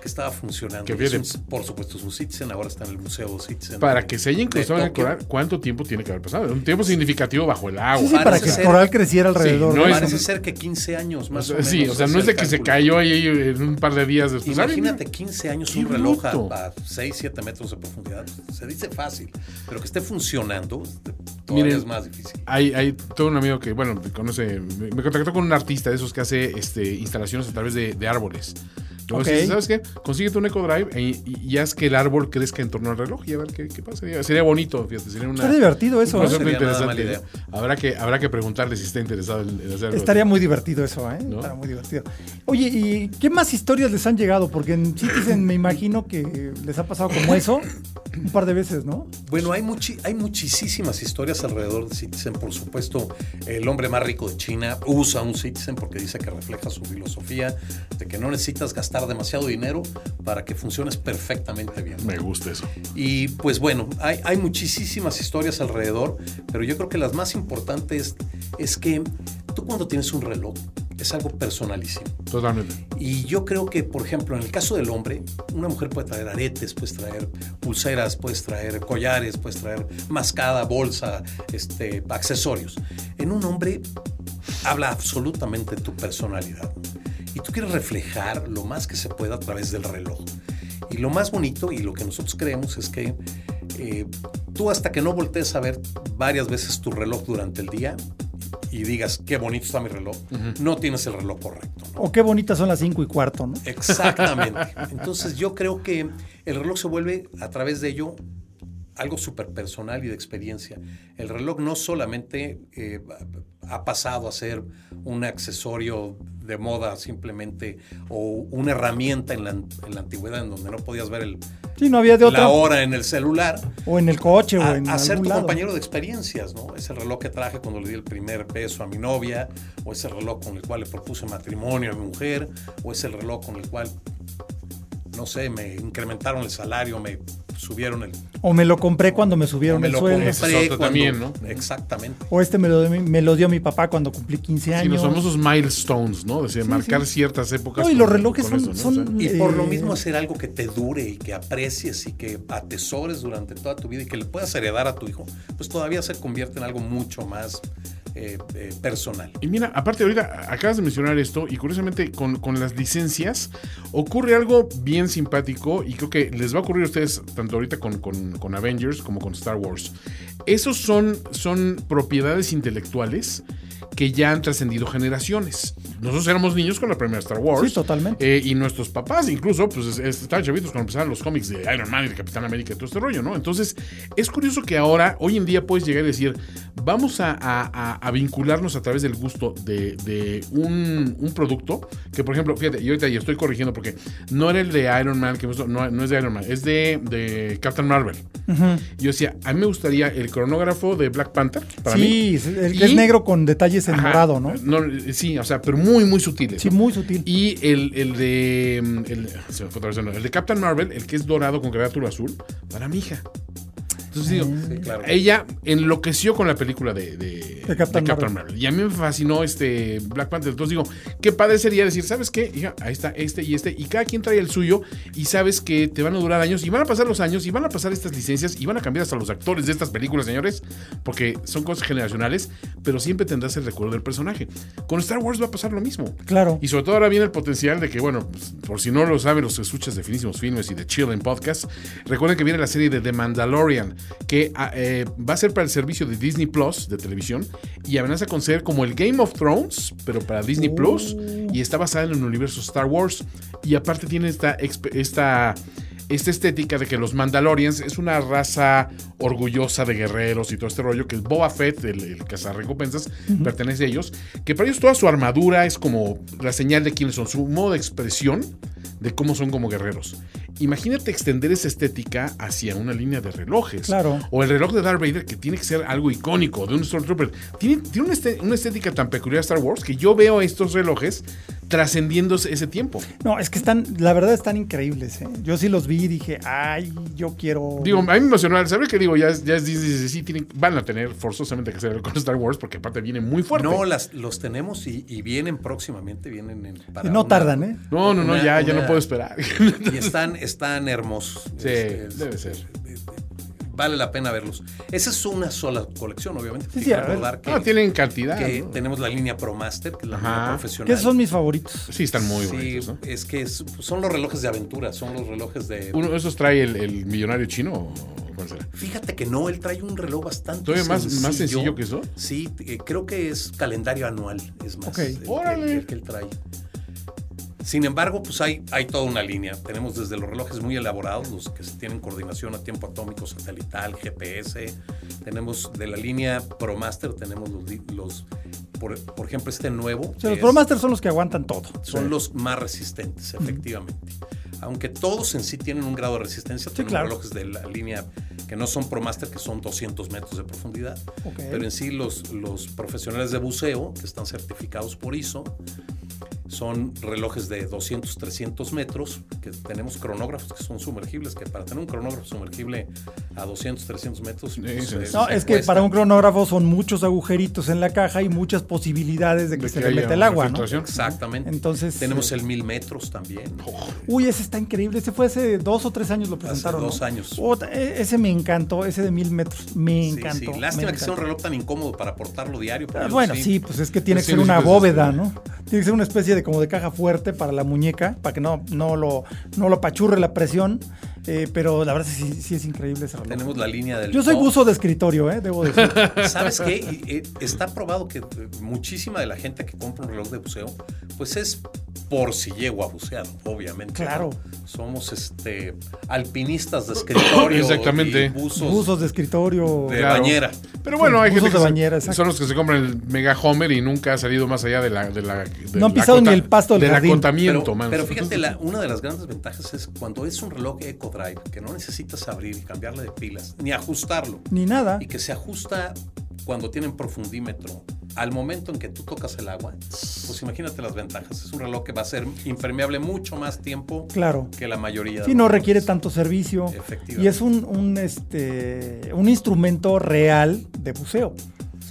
Que estaba funcionando. Que Y es viene. un- por supuesto es un Citizen, ahora está en el Museo Citizen. Para de- que se haya incrustado en el coral, ¿cuánto tiempo tiene que haber pasado? Un tiempo significativo bajo el agua. Sí, sí, para que el ser- coral creciera alrededor. no de es- eso. Parece ser que 15 años más o menos. sí, o sea, no es de que se cayó ahí en un par de días después. Imagínate 15 años un reloj a, a 6, 7 metros de profundidad. Se dice fácil, pero que esté funcionando todavía Miren, es más difícil. Hay, hay todo un amigo que, bueno, conoce, me, me contactó con un artista de esos que hace este, instalaciones a través de, de árboles. Luego Ok. dice, ¿sabes qué? Consíguete un EcoDrive e- y, y haz que el árbol crezca en torno al reloj y a ver qué, qué pasa. Sería, sería bonito, fíjate, sería una, Está divertido eso, ¿eh? interesante. mala ¿no? Habrá, que, habrá que preguntarle si está interesado en, en hacerlo. Estaría muy divertido eso, ¿eh? ¿No? Estaría muy divertido. Oye, ¿y qué más historias les han llegado? Porque en Citizen me imagino que les ha pasado como eso un par de veces, ¿no? Bueno, hay, muchi- hay muchísimas historias alrededor de Citizen. Por supuesto, el hombre más rico de China usa un Citizen porque dice que refleja su filosofía de que no necesitas gastar demasiado dinero para que funciones perfectamente bien. Me gusta eso. Y pues bueno, hay, hay muchísimas historias alrededor, pero yo creo que las más importantes es que tú cuando tienes un reloj es algo personalísimo. Totalmente. Y yo creo que, por ejemplo, en el caso del hombre, una mujer puede traer aretes, puedes traer pulseras, puedes traer collares, puedes traer mascada, bolsa, este, accesorios. En un hombre habla absolutamente tu personalidad. Y tú quieres reflejar lo más que se pueda a través del reloj. Y lo más bonito y lo que nosotros creemos es que eh, tú hasta que no voltees a ver varias veces tu reloj durante el día y digas qué bonito está mi reloj, no tienes el reloj correcto. ¿no? O qué bonitas son las cinco y cuarto, ¿no? Exactamente. *laughs* Entonces yo creo que el reloj se vuelve a través de ello algo súper personal y de experiencia. El reloj no solamente eh, ha pasado a ser un accesorio de moda simplemente o una herramienta en la, en la antigüedad en donde no podías ver el, Sí, no había de otra. la hora en el celular. O en el coche o A, en a ser tu lado. compañero de experiencias, ¿no? Ese reloj que traje cuando le di el primer beso a mi novia, o ese reloj con el cual le propuse matrimonio a mi mujer, o ese reloj con el cual, no sé, me incrementaron el salario, me subieron el... O me lo compré cuando me subieron me el lo sueldo. Cuando- también, ¿no? Exactamente. O este me lo, me lo dio mi papá cuando cumplí 15 Sí, años. los famosos milestones, ¿no? Es decir, marcar ciertas épocas. No, y con- los relojes son- eso, ¿no? son- O sea, Y por lo Eh, mismo hacer algo que te dure y que aprecies y que atesores durante toda tu vida y que le puedas heredar a tu hijo, pues todavía se convierte en algo mucho más eh, eh, personal. Y mira, aparte ahorita acabas de mencionar esto y curiosamente con, con las licencias ocurre algo bien simpático y creo que les va a ocurrir a ustedes tanto ahorita con, con- con Avengers como con Star Wars. Esos son, son propiedades intelectuales que ya han trascendido generaciones. Nosotros éramos niños con la primera Star Wars. Sí, totalmente. Eh, y nuestros papás, incluso, pues estaban chavitos cuando empezaron los cómics de Iron Man y de Capitán América y todo este rollo, ¿no? Entonces, es curioso que ahora, hoy en día, puedes llegar y decir, vamos a, a- a vincularnos a través del gusto de, de un, un producto que, por ejemplo, fíjate, y ahorita ya estoy corrigiendo porque no era el de Iron Man, que me gustó, no, no es de Iron Man, es de, de Captain Marvel. Yo decía, a mí me gustaría el cronógrafo de Black Panther, para mí. sí, es- Y- es negro con detalles en Ajá. morado, ¿no? Sí, o sea, pero muy, muy sutiles. Sí, ¿no? muy sutil. Y el, el de. El, de Captain Marvel, el que es dorado con criatura azul, para mi hija. Entonces digo, Sí, claro. ella enloqueció con la película de, de- De Captain de Captain Marvel. Marvel. Y a mí me fascinó este Black Panther. Entonces digo, qué padre sería decir, ¿sabes qué? Hija, ahí está este y este. Y cada quien trae el suyo. Y sabes que te van a durar años. Y van a pasar los años. Y van a pasar estas licencias. Y van a cambiar hasta los actores de estas películas, señores. Porque son cosas generacionales. Pero siempre tendrás el recuerdo del personaje. Con Star Wars va a pasar lo mismo. Claro. Y sobre todo ahora viene el potencial de que, bueno, pues, por si no lo saben los escuchas de Finísimos Filmes y de Chill en Podcast, recuerden que viene la serie de The Mandalorian, que ah, eh, va a ser para el servicio de Disney Plus de televisión y amenaza con ser como el Game of Thrones, pero para Disney Plus, y está basada en el universo Star Wars. Y aparte tiene esta, esta, esta estética de que los Mandalorians es una raza orgullosa de guerreros y todo este rollo, que es Boba Fett, el, el cazarrecompensas, pertenece a ellos, que para ellos toda su armadura es como la señal de quiénes son, su modo de expresión de cómo son como guerreros. Imagínate extender esa estética hacia una línea de relojes. Claro. O el reloj de Darth Vader, que tiene que ser algo icónico de un Stormtrooper. Tiene, tiene una, una estética tan peculiar Star Wars que yo veo estos relojes trascendiendo ese tiempo. No, es que están, la verdad están increíbles. ¿eh? Yo sí los vi y dije, ay, yo quiero. Digo, a mí me emocionó al saber que digo, ya, es- ya es Disney, sí, tienen, van a tener forzosamente que hacer con Star Wars porque aparte viene muy fuerte. No, las, los tenemos y, y vienen próximamente, vienen en, para no una- tardan, ¿eh? no, no, no, una- ya, ya no puedo esperar. Y están, están hermosos. Sí, Este, es- debe ser. Vale la pena verlos. Esa es una sola colección, obviamente. Sí, Hay sí, que a ver. recordar que, No, tienen cantidad. que ¿no? tenemos la línea ProMaster, que es la Ajá. línea Que profesional. esos son mis favoritos. Sí, están muy Sí, bonitos, ¿no? es que es- son los relojes de aventura, son los relojes de... ¿Uno de esos trae el, el millonario chino o cuál será? Fíjate que no, él trae un reloj bastante ¿Todavía más- más sencillo que eso? Sí, eh, creo que es calendario anual, es más. Ok. el que- Órale. el que él trae. Sin embargo, pues hay, hay toda una línea. Tenemos desde los relojes muy elaborados, los que tienen coordinación a tiempo atómico, satelital, GPS. Tenemos de la línea ProMaster, tenemos los, los por, por ejemplo, este nuevo. O sea, los es- ProMasters son los que aguantan todo. son los más resistentes, efectivamente. Aunque todos en sí tienen un grado de resistencia, tenemos claro. relojes de la línea que no son ProMaster, que son 200 metros de profundidad. Ok. Pero en sí los, los profesionales de buceo, que están certificados por ISO, son relojes de 200, 300 metros, que tenemos cronógrafos que son sumergibles, que para tener un cronógrafo sumergible a 200, 300 metros... pues, sí, eh, sí. No, es que cuesta. para un cronógrafo son muchos agujeritos en la caja y muchas posibilidades de que De se que le meta el agua, ¿no? Exactamente. Entonces, Tenemos eh, el mil metros también. Uy, ese está increíble. Ese fue hace dos o tres años lo presentaron. dos ¿no? años. E- ese me encantó, ese de mil metros. Me encantó. sí. Lástima que sea un reloj tan incómodo para portarlo diario. pero Ah, Bueno, sí. pues es que tiene Pues que sí, ser una bóveda, ¿no? Tiene que ser una especie de como de caja fuerte para la muñeca, para que no, no, lo, no lo apachurre la presión. Eh, pero la verdad sí, sí es increíble ese reloj. Tenemos la línea del. Yo soy buzo de escritorio, ¿eh? Debo decir. *laughs* ¿Sabes qué? Eh, está probado que eh, muchísima de la gente que compra un reloj de buceo, pues es por si llego a bucear, obviamente. Claro. ¿no? Somos este alpinistas de escritorio. *coughs* Exactamente. y buzos, Buzos de escritorio. de Claro. bañera. Pero bueno, hay Buzos gente que de se- bañera, exacto. son los que se compran el Mega Homer y nunca ha salido más allá de la. De la de No han la pisado ni el pasto del Del jardín. acotamiento, Pero, man. pero fíjate, la- una de las grandes ventajas es cuando es un reloj Eco Drive, que no necesitas abrir y cambiarle de pilas, ni ajustarlo. Ni nada. y que se ajusta cuando tienen profundímetro al momento en que tú tocas el agua, pues imagínate las ventajas. Es un reloj que va a ser impermeable mucho más tiempo Claro. que la mayoría de Sí, los no relojes. requiere tanto servicio. Efectivamente. Y es un, un, este, un instrumento real de buceo.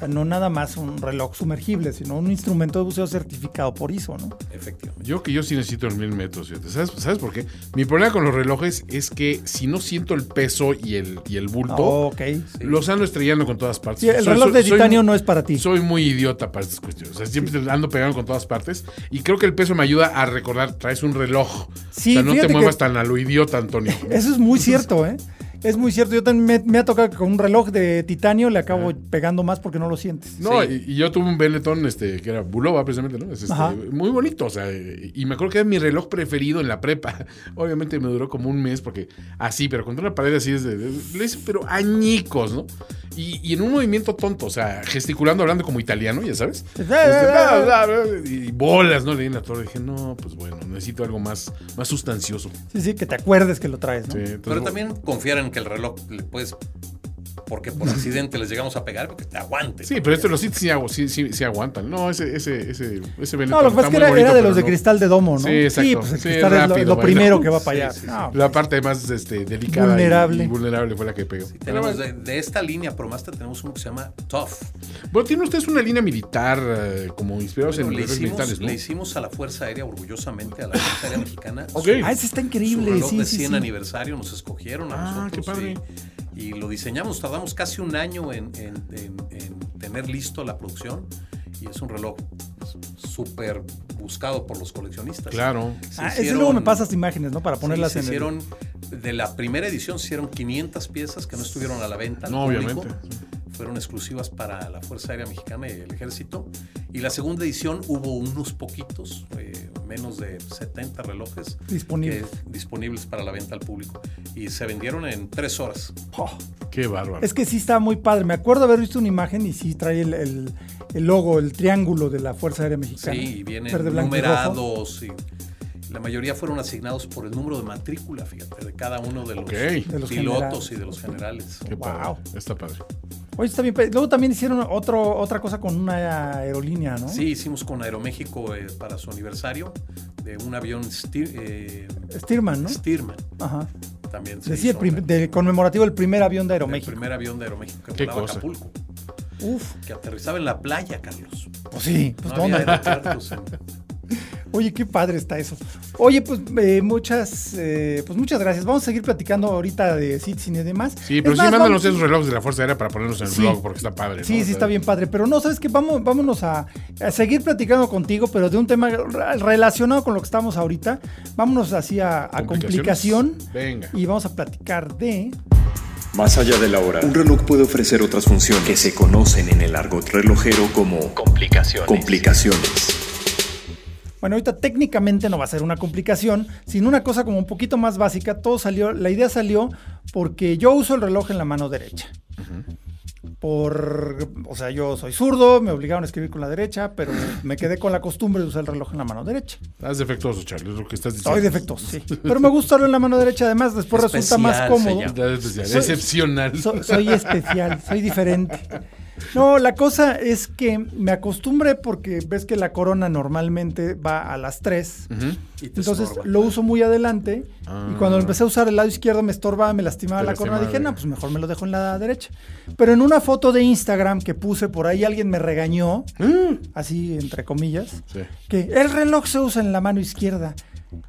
Sea, no nada más un reloj sumergible, sino un instrumento de buceo certificado por ISO, ¿no? Efectivamente. Yo que yo sí necesito los mil metros. ¿Sabes, ¿Sabes por qué? Mi problema con los relojes es que si no siento el peso y el, y el bulto, ok. los ando estrellando con todas partes. Sí, el Soy- reloj soy- de titanio no es para ti. Soy muy idiota para estas cuestiones. O sea, siempre ando pegando con todas partes. Y creo que el peso me ayuda a recordar, traes un reloj. Sí, o sea, no te muevas que- tan a lo idiota, Antonio. *laughs* Eso es muy cierto, ¿eh? Es muy cierto, yo también me, me ha tocado que con un reloj de titanio le acabo pegando más porque no lo sientes. No, Sí. y, y yo tuve un Benetton este, que era Bulova precisamente, ¿no? Es este, muy bonito, o sea, y me acuerdo que era mi reloj preferido en la prepa. *laughs* Obviamente me duró como un mes porque así, pero contra una pared así es de, le hice, pero añicos, ¿no? Y, y en un movimiento tonto, o sea, gesticulando, hablando como italiano, ya sabes. *laughs* Este, y bolas, ¿no? Le di en la torre. Dije, no, pues bueno, necesito algo más, más sustancioso. Sí, sí, que te acuerdes que lo traes, ¿no? Sí, entonces, Pero también confiar en que el reloj le puedes. Porque por accidente les llegamos a pegar, porque te aguante. Sí, pero este los sí, sí, sí, sí, sí aguantan. No, ese, ese, ese, ese No, lo que pasa es que era, bonito, era de los de no. cristal de domo, ¿no? Sí, exacto. pues el Sí, cristal es lo- rápido, lo, bueno. primero que va *laughs* Sí, para allá. sí, sí. No, La parte más este, delicada Vulnerable. Y, y vulnerable fue la que pegó. Tenemos de, de esta línea Promaster tenemos uno que se llama Tough. bueno, tienen ustedes una línea militar eh, como inspirados Bueno, en le, hicimos, militares, ¿no? le hicimos a la Fuerza Aérea orgullosamente, a la Fuerza Aérea Mexicana. Ok. su- Ah, ese está su increíble, reloj sí, de sí, 100 sí. aniversario nos escogieron a Ah, nosotros. qué padre. Y, y lo diseñamos, tardamos casi un año en, en- en- en tener listo la producción. Y es un reloj súper buscado por los coleccionistas. Claro. Se Ah, ese luego me pasas imágenes, ¿no? Para Sí, ponerlas se en el- hicieron, de la primera edición se hicieron 500 piezas que no estuvieron a la venta. al No, público. obviamente. Fueron exclusivas para la Fuerza Aérea Mexicana y el Ejército. Y la segunda edición hubo unos poquitos, eh, menos de 70 relojes Disponibles. que- disponibles para la venta al público. Y se vendieron en tres horas. Oh, Qué bárbaro. es que sí está muy padre. Me acuerdo haber visto una imagen y sí trae el, el- el logo, el triángulo de la Fuerza Aérea Mexicana. Sí, vienen Verde, numerados. Y la mayoría fueron asignados por el número de matrícula, fíjate, de cada uno de los, Ok. De los pilotos generales. y de los generales. Qué padre. Wow. Está padre. Oye, está bien. Luego también hicieron otro, otra cosa con una aerolínea, ¿no? Sí, hicimos con Aeroméxico eh, para su aniversario de un avión Steer- eh, Stearman, ¿no? Stearman. Ajá. También se Decía el hizo de conmemorativo del primer avión de el Aeroméxico. primer avión de Aeroméxico que Qué volaba a cosa. Acapulco, Uf, que aterrizaba en la playa, Carlos. pues sí, pues no ¿dónde? *laughs* Oye, qué padre está eso. Oye, pues eh, muchas, eh, pues muchas gracias. Vamos a seguir platicando ahorita de Citizen y demás. Sí, pero Es sí, más, mándanos vamos- esos relojes de la Fuerza Aérea para ponerlos en el Sí. blog porque está padre. ¿no? Sí, sí, está bien padre. Pero no, ¿sabes qué? Vamos, vámonos a, a seguir platicando contigo, pero de un tema re- relacionado con lo que estamos ahorita. Vámonos así a, a complicación. Venga. Y vamos a platicar de. Más allá de la hora, un reloj puede ofrecer otras funciones que se conocen en el argot relojero como complicaciones. Complicaciones. Bueno, ahorita técnicamente no va a ser una complicación, sino una cosa como un poquito más básica. Todo salió, la idea salió porque yo uso el reloj en la mano derecha. Por, o sea, yo soy zurdo, me obligaron a escribir con la derecha, pero me quedé con la costumbre de usar el reloj en la mano derecha. Estás defectuoso, Charlie, es lo que estás diciendo. Soy defectuoso, sí. Pero me gusta usarlo en la mano derecha, además después resulta más cómodo. especial, Soy- excepcional. So- soy especial, soy diferente. *laughs* No, la cosa es que me acostumbré porque ves que la corona normalmente va a las 3. Ujú. y te Entonces estorba. lo uso muy adelante y cuando Ah. empecé a usar el lado izquierdo me estorbaba, me lastimaba Te la corona. Dije, no, pues mejor me lo dejo en la derecha. Pero en una foto de Instagram que puse por ahí, alguien me regañó, así entre comillas, Sí. que el reloj se usa en la mano izquierda.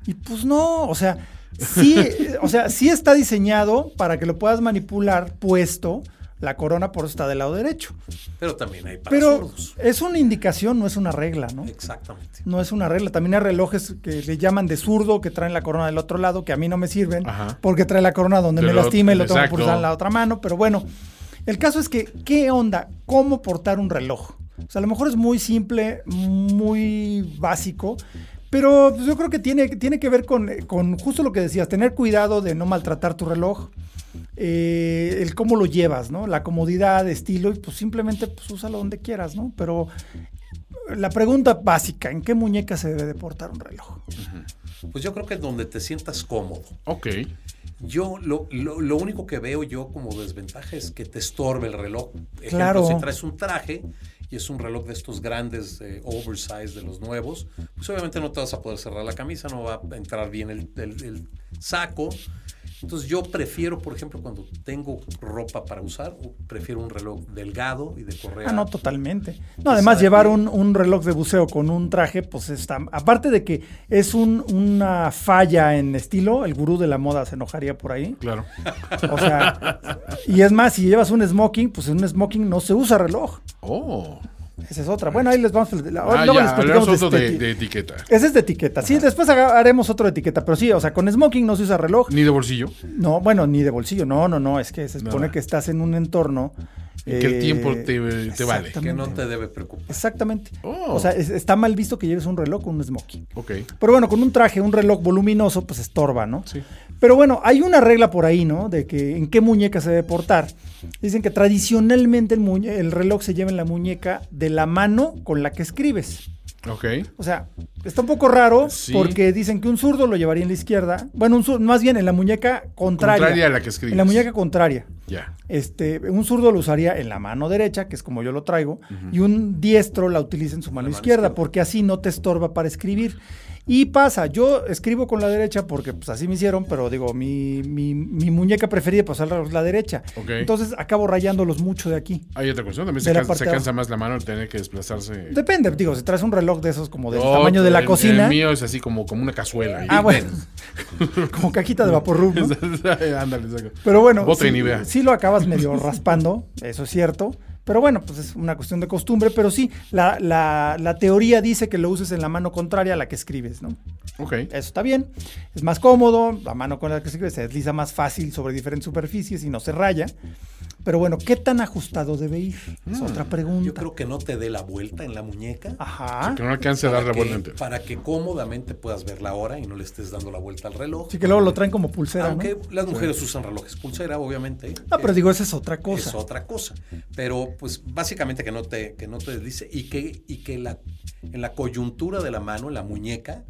Y pues no, o sea, sí, o sea, sí está diseñado para que lo puedas manipular puesto. La corona por eso está del lado derecho. Pero también hay para Pero zurdos. es una indicación, no es una regla, ¿no? Exactamente. No es una regla. También hay relojes que le llaman de zurdo, que traen la corona del otro lado, que a mí no me sirven, Ajá. porque trae la corona donde Pero me lastima y lo tengo que usar en la otra mano. Pero bueno, el caso es que, ¿qué onda? ¿Cómo portar un reloj? O sea, a lo mejor es muy simple, muy básico, pero pues, yo creo que tiene, tiene que ver con, con justo lo que decías, tener cuidado de no maltratar tu reloj. Eh, el cómo lo llevas, ¿no? La comodidad, estilo, y pues simplemente pues úsalo donde quieras, ¿no? Pero la pregunta básica, ¿en qué muñeca se debe de portar un reloj? Pues yo creo que donde te sientas cómodo. Ok. Yo lo, lo, lo único que veo yo como desventaja es que te estorbe el reloj. Ejemplo, Claro. si traes un traje y es un reloj de estos grandes, eh, oversize de los nuevos, pues obviamente no te vas a poder cerrar la camisa, no va a entrar bien el, el- el saco. Entonces yo prefiero, por ejemplo, cuando tengo ropa para usar, prefiero un reloj delgado y de correa. Ah, no, totalmente. No, además llevar un, un reloj de buceo con un traje, pues está, aparte de que es un- una falla en estilo, el gurú de la moda se enojaría por ahí. Claro. O sea, y es más, si llevas un smoking, pues en un smoking no se usa reloj. Oh. Esa es otra. Bueno, ahí les vamos. la- Ah, luego ya, les platicamos hablamos otro de, de, este- de etiqueta. Ese es de etiqueta. Sí, después haremos otro de etiqueta. Pero sí, o sea, con smoking no se usa reloj. Ni de bolsillo. No, bueno, ni de bolsillo. No, no, no. Es que se supone Nada. que estás en un entorno. Y que el eh, tiempo te, te vale. exactamente. Que no te debe preocupar. Exactamente. Oh. O sea, es- está mal visto que lleves un reloj con un smoking. Ok. Pero bueno, con un traje, un reloj voluminoso, pues estorba, ¿no? Sí. Pero bueno, hay una regla por ahí, ¿no? De que en qué muñeca se debe portar. Dicen que tradicionalmente el, muñe- el reloj se lleva en la muñeca de la mano con la que escribes. Ok. O sea, está un poco raro Sí. porque dicen que un zurdo lo llevaría en la izquierda. Bueno, un zur- más bien en la muñeca contraria. Contraria a la que escribes. En la muñeca contraria. Ya. Este, un zurdo lo usaría en la mano derecha, que es como yo lo traigo, y un diestro la utiliza en su mano, mano izquierda, izquierda. porque así no te estorba para escribir. Y pasa, yo escribo con la derecha porque pues así me hicieron, pero digo, mi, mi, mi muñeca preferida pues es la, la derecha. Entonces acabo rayándolos mucho de aquí. Hay otra cuestión. También se, la cansa, se más la mano al tener que desplazarse. Depende, digo, si traes un reloj de esos como del tamaño de la el- cocina, El mío es así como, como una cazuela. ah, bueno, *laughs* como cajita de vapor ¿no? *laughs* Ándale, exacto. Pero bueno, sí, sí lo acabas medio raspando, eso es cierto. Pero bueno, pues es una cuestión de costumbre. Pero sí, la, la- la teoría dice que lo uses en la mano contraria a la que escribes, ¿no? Ok. Eso está bien. Es más cómodo, la mano con la que escribes se desliza más fácil sobre diferentes superficies y no se raya. Pero bueno, ¿qué tan ajustado debe ir? Es Mm. otra pregunta. Yo creo que no te dé la vuelta en la muñeca. Ajá. Que no alcance a dar la para, vuelta para que cómodamente puedas ver la hora y no le estés dando la vuelta al reloj. Sí, que luego lo traen como pulsera, Aunque ¿no? las mujeres usan relojes pulsera, obviamente. No, pero eh, digo, esa es otra cosa. Es otra cosa. Pero, pues, básicamente que no te, que no te deslice y que, y que la, en la coyuntura de la mano, en la muñeca,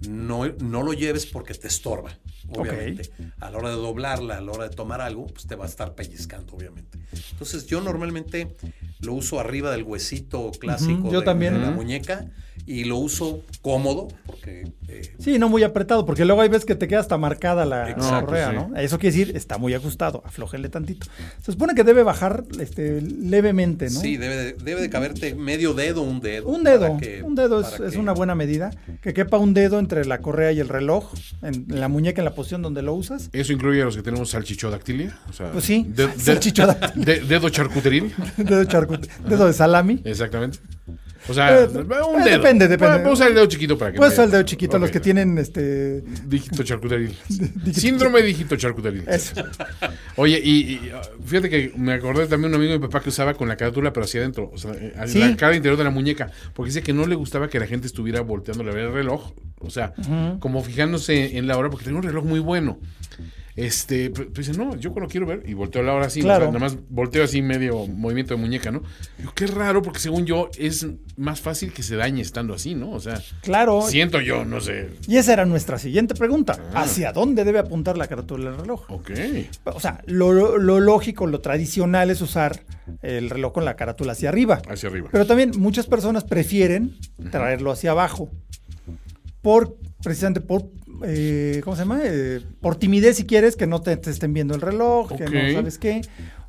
no, no lo lleves porque te estorba, obviamente. A la hora de doblarla, a la hora de tomar algo, pues te va a estar pellizcando, obviamente. Entonces, yo normalmente lo uso arriba del huesito clásico Ujú, yo de, también. de la muñeca y lo uso cómodo porque eh, Sí, no muy apretado, porque luego hay veces que te queda hasta marcada la Exacto, correa, sí. ¿no? Eso quiere decir, está muy ajustado, aflójele tantito. Se supone que debe bajar este, levemente, ¿no? sí, debe de, debe de caberte medio dedo, un dedo. Un dedo, para que- un dedo es, para es que- una buena medida. Que quepa un dedo entre la correa y el reloj, en, en la muñeca, en la posición donde lo usas. ¿Eso incluye a los que tenemos salchichodactilia? O sea, Pues sí, de- de- salchichodactilia. de- dedo charcuteril. *laughs* dedo, charcut- dedo de salami. Exactamente. O sea, Eh, un eh, dedo. depende, depende. Vamos a usar el dedo chiquito para que Puedes usar el dedo chiquito, los Ok. que tienen este. Dígito charcuteril. *laughs* Síndrome de dígito charcuteril. Eso. Oye, y, y, fíjate que me acordé también un amigo de mi papá que usaba con la carátula, pero hacia adentro, o sea, eh, Sí. la cara interior de la muñeca, porque dice que no le gustaba que la gente estuviera volteando a ver el reloj, o sea, como fijándose en la hora, porque tenía un reloj muy bueno. Este, pero dice, no, yo cuando quiero ver, y volteo la hora así, Claro. o sea, nada más volteo así medio movimiento de muñeca, ¿no? Digo, qué raro, porque según yo es más fácil que se dañe estando así, ¿no? O sea, Claro. siento yo, no sé. Y esa era nuestra siguiente pregunta. Ah. ¿Hacia dónde debe apuntar la carátula del reloj? Ok. O sea, lo, lo lógico, lo tradicional es usar el reloj con la carátula hacia arriba. Hacia arriba. Pero también muchas personas prefieren traerlo hacia abajo. Por, precisamente por, eh, ¿cómo se llama? Eh, por timidez, si quieres, que no te, te estén viendo el reloj, que no sabes qué.